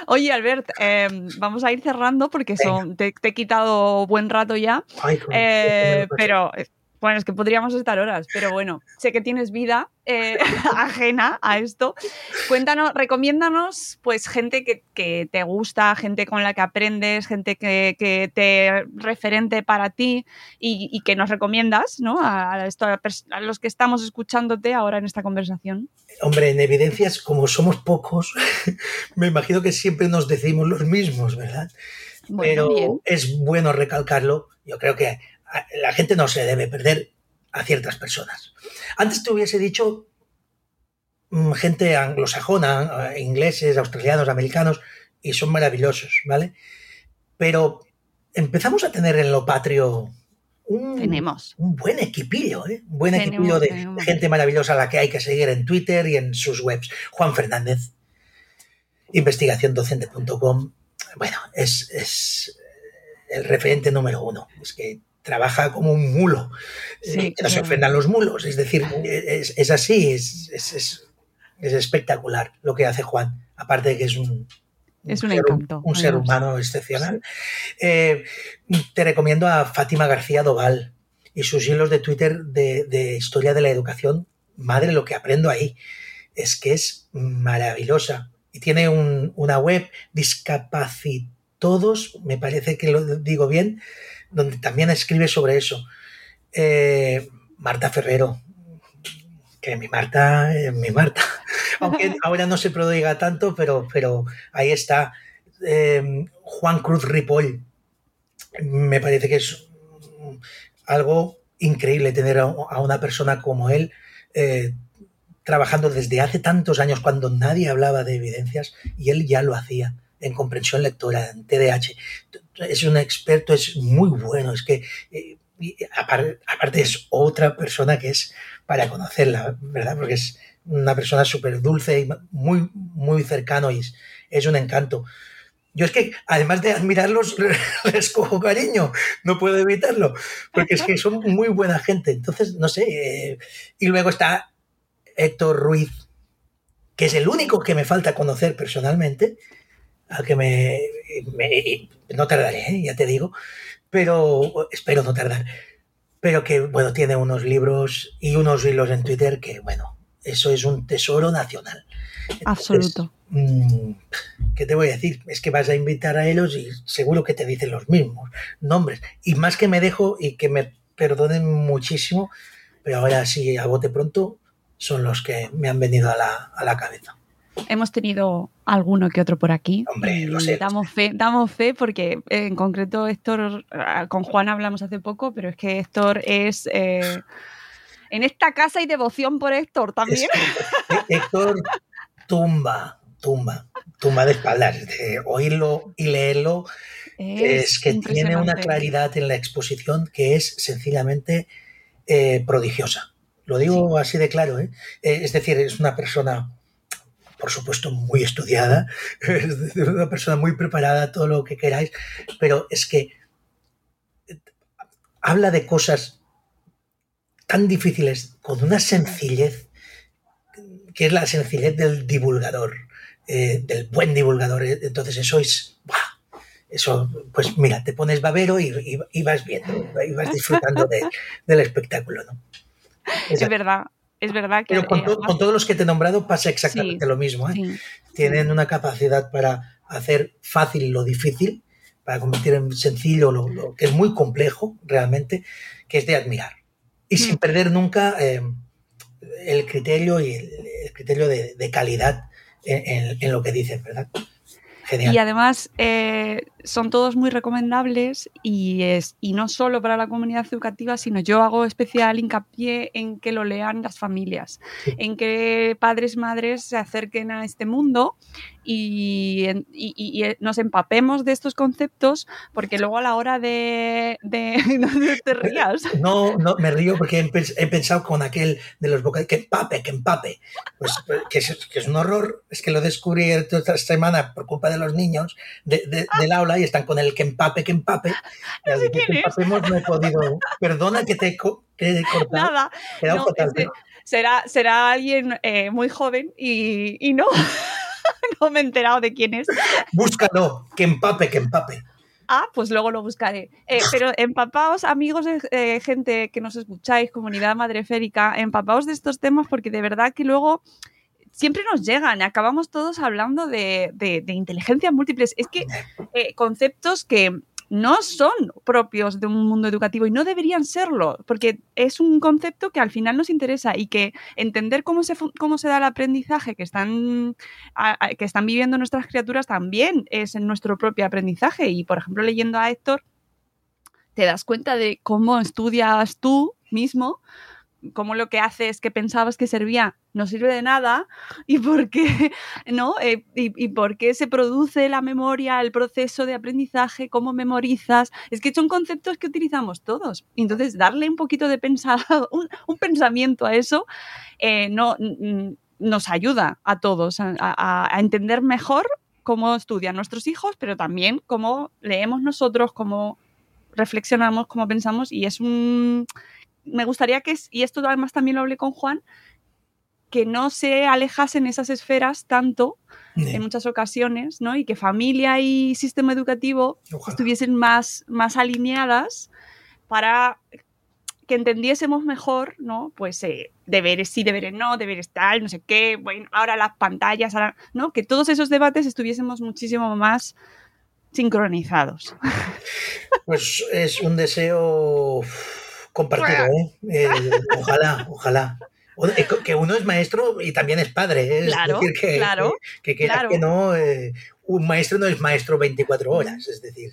C: Oye, Albert, eh, vamos a ir cerrando porque son, te, te, he quitado buen rato ya.
D: Ay,
C: eh, pero bueno, es que podríamos estar horas, pero bueno, sé que tienes vida eh, ajena a esto. Cuéntanos, recomiéndanos, pues, gente que, que, te gusta, gente con la que aprendes, gente que, que te referente para ti y, y, que nos recomiendas, ¿no? A, a, esto, a, los que estamos escuchándote ahora en esta conversación.
D: Hombre, en evidencias, como somos pocos, me imagino que siempre nos decimos los mismos, ¿verdad? Bueno, pero bien. es bueno recalcarlo. Yo creo que la gente no se debe perder a ciertas personas. Antes te hubiese dicho mm, gente anglosajona, eh, ingleses, australianos, americanos, y son maravillosos, ¿vale? Pero empezamos a tener en lo patrio un,
C: tenemos.
D: un buen equipillo, ¿eh? un buen tenemos, equipillo de tenemos. gente maravillosa a la que hay que seguir en Twitter y en sus webs. Juan Fernández, investigaciondocente.com, bueno, es, es el referente número uno. Es que trabaja como un mulo. Sí, eh, que no se ofendan los mulos. Es decir, es, es así, es, es, espectacular lo que hace Juan. Aparte de que es un,
C: es un,
D: ser,
C: encanto.
D: Un, ser humano excepcional. Eh, te recomiendo a Fátima García Doval y sus hilos de Twitter de, de, historia de la educación. Madre, lo que aprendo ahí es que es maravillosa. Y tiene un, una web, Discapacitodos, me parece que lo digo bien, donde también escribe sobre eso. Eh, Marta Ferrero, que mi Marta, eh, mi Marta, aunque ahora no se prodiga tanto, pero, pero ahí está. Eh, Juan Cruz Ripoll, me parece que es algo increíble tener a, a una persona como él, eh, trabajando desde hace tantos años cuando nadie hablaba de evidencias y él ya lo hacía en comprensión lectora, en TDAH. Es un experto, es muy bueno, es que eh, aparte, aparte, es otra persona que es para conocerla, ¿verdad? Porque es una persona súper dulce y muy, muy cercano y es, es un encanto. Yo es que, además de admirarlos, les cojo cariño, no puedo evitarlo, porque es que son muy buena gente. Entonces, no sé. Eh, y luego está Héctor Ruiz, que es el único que me falta conocer personalmente, al que me, no tardaré, ¿eh? ya te digo, pero espero no tardar. Pero que, bueno, tiene unos libros y unos hilos en Twitter que, bueno, eso es un tesoro nacional.
C: Absoluto.
D: Mm, ¿Qué te voy a decir? Es que vas a invitar a ellos y seguro que te dicen los mismos nombres. Y más que me dejo y que me perdonen muchísimo, pero ahora sí, a bote pronto, son los que me han venido a la, a la cabeza.
C: Hemos tenido alguno que otro por aquí.
D: Hombre, lo sé.
C: Damos fe, damos fe porque eh, en concreto Héctor, ah, con Juan hablamos hace poco, pero es que Héctor es... Eh, en esta casa hay devoción por Héctor también.
D: Héctor tumba, tumba, tumba de espaldas. De oírlo y leerlo es, que tiene una claridad en la exposición que es sencillamente eh, prodigiosa. Lo digo así de claro, ¿eh? Es decir, es una persona, por supuesto, muy estudiada, es una persona muy preparada, todo lo que queráis, pero es que habla de cosas tan difíciles con una sencillez, que es la sencillez del divulgador, eh, del buen divulgador. Entonces eso es... Eso, pues mira, te pones babero y, y, vas viendo, y vas disfrutando del espectáculo, ¿no?
C: Es verdad, es verdad que...
D: Pero con, todos los que te he nombrado pasa exactamente lo mismo. ¿eh? Tienen una capacidad para hacer fácil lo difícil, para convertir en sencillo lo, que es muy complejo realmente, que es de admirar. Y sin mm. perder nunca eh, el criterio y el, criterio de, calidad en, en, lo que dicen, ¿verdad?
C: Y además eh, son todos muy recomendables y, es, y no solo para la comunidad educativa, sino yo hago especial hincapié en que lo lean las familias, en que padres, madres se acerquen a este mundo y, nos empapemos de estos conceptos, porque luego a la hora de... no te rías.
D: No, no, me río porque he, pensado con aquel de los vocales, que empape, que empape, pues, pues que, es, un horror, es que lo descubrí esta semana por culpa de los niños de, del aula y están con el que empape, que empape. Y al que empapemos no he podido... Perdona que te, he cortado.
C: Nada. será, será alguien eh, muy joven y, y no... no me he enterado de quién es.
D: Búscalo, que empape, que empape.
C: Ah, pues luego lo buscaré. Eh, pero empapaos, amigos, de, eh, gente que nos escucháis, comunidad madreférica, empapaos de estos temas porque de verdad que luego siempre nos llegan. Acabamos todos hablando de, de, inteligencias múltiples. Es que eh, conceptos que no son propios de un mundo educativo y no deberían serlo, porque es un concepto que al final nos interesa y que entender cómo se, cómo se da el aprendizaje que están, que están viviendo nuestras criaturas también es en nuestro propio aprendizaje. Y, por ejemplo, leyendo a Héctor, te das cuenta de cómo estudias tú mismo cómo lo que haces que pensabas que servía no sirve de nada y por qué, ¿no? Eh, y, por qué se produce la memoria, el proceso de aprendizaje, cómo memorizas. Es que son conceptos que utilizamos todos. Entonces, darle un poquito de pensar, un, pensamiento a eso eh, no, nos ayuda a todos a, entender mejor cómo estudian nuestros hijos, pero también cómo leemos nosotros, cómo reflexionamos, cómo pensamos y es un me gustaría que, y esto además también lo hablé con Juan, que no se alejasen esas esferas tanto en muchas ocasiones, ¿no? Y que familia y sistema educativo estuviesen más, más alineadas para que entendiésemos mejor, ¿no? Pues eh, deberes sí, deberes no, deberes tal, no sé qué, bueno, ahora las pantallas, ¿no? Que todos esos debates estuviésemos muchísimo más sincronizados.
D: Pues es un deseo compartido, ¿eh? ¿eh? ojalá, ojalá. Eh, que uno es maestro y también es padre. ¿eh?
C: Claro,
D: decir, que,
C: claro,
D: que, que, que no, un maestro no es maestro 24 horas, es decir.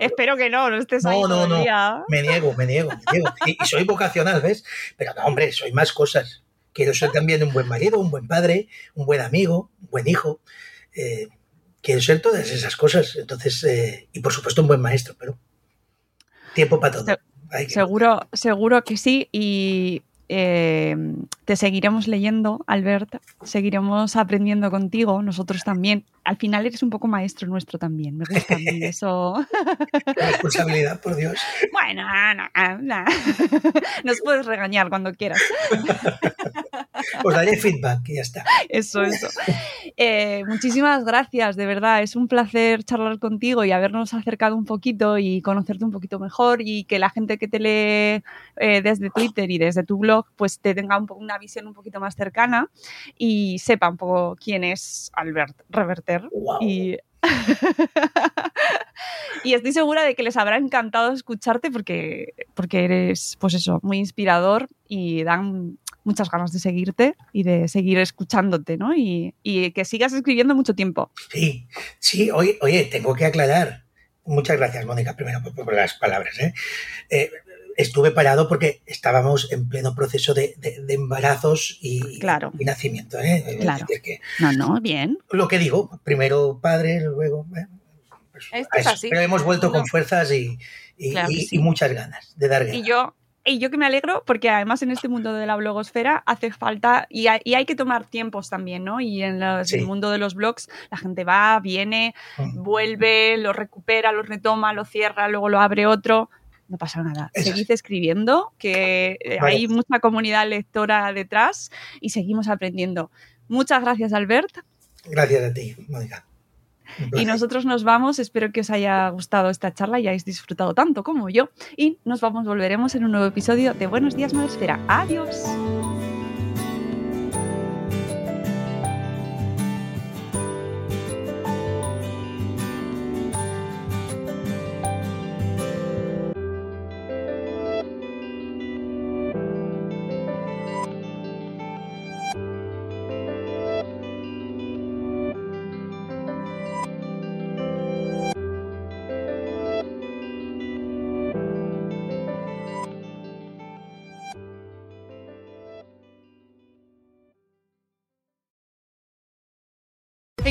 C: Espero que no, no estés
D: no, no, no. Me niego, me niego, me niego. Y, soy vocacional, ¿ves? Pero no, hombre, soy más cosas. quiero ser también un buen marido, un buen padre, un buen amigo, un buen hijo. Eh, quiero ser todas esas cosas. Entonces, eh, y por supuesto un buen maestro, pero tiempo para todo.
C: Se seguro, seguro que sí. Y eh, te seguiremos leyendo, Albert, seguiremos aprendiendo contigo, nosotros también. Al final eres un poco maestro nuestro también, me gusta a mí eso.
D: Responsabilidad, por Dios.
C: Bueno, no, no. nos puedes regañar cuando quieras.
D: Os daré feedback y ya está.
C: Eso, eso. Eh, muchísimas gracias, de verdad. Es un placer charlar contigo y habernos acercado un poquito y conocerte un poquito mejor y que la gente que te lee eh, desde Twitter y desde tu blog pues te tenga un una visión un poquito más cercana y sepa un poco quién es Albert Y y estoy segura de que les habrá encantado escucharte porque, porque eres, pues eso, muy inspirador y dan muchas ganas de seguirte y de seguir escuchándote, ¿no? Y, que sigas escribiendo mucho tiempo.
D: Sí, sí, oye, oye tengo que aclarar. Muchas gracias, Mónica, primero por, las palabras. ¿eh? Eh, estuve parado porque estábamos en pleno proceso de, embarazos y, nacimiento. ¿eh?
C: Claro. no, no, bien.
D: Lo que digo, primero padre, luego... Pues, Pero hemos vuelto con fuerzas y, muchas ganas de dar guerra.
C: Y yo, y yo que me alegro porque además en este mundo de la blogosfera hace falta y hay, que tomar tiempos también, ¿no? Y en el mundo de los blogs la gente va, viene, mm. vuelve, lo recupera, lo retoma, lo cierra, luego lo abre otro no pasa nada. Seguid escribiendo, que eh, hay mucha comunidad lectora detrás y seguimos aprendiendo. Muchas gracias, Albert.
D: Gracias a ti, Mónica.
C: Y nosotros nos vamos, espero que os haya gustado esta charla y hayáis disfrutado tanto como yo. Y nos vamos, volveremos en un nuevo episodio de Buenos Días Madresfera. Adiós.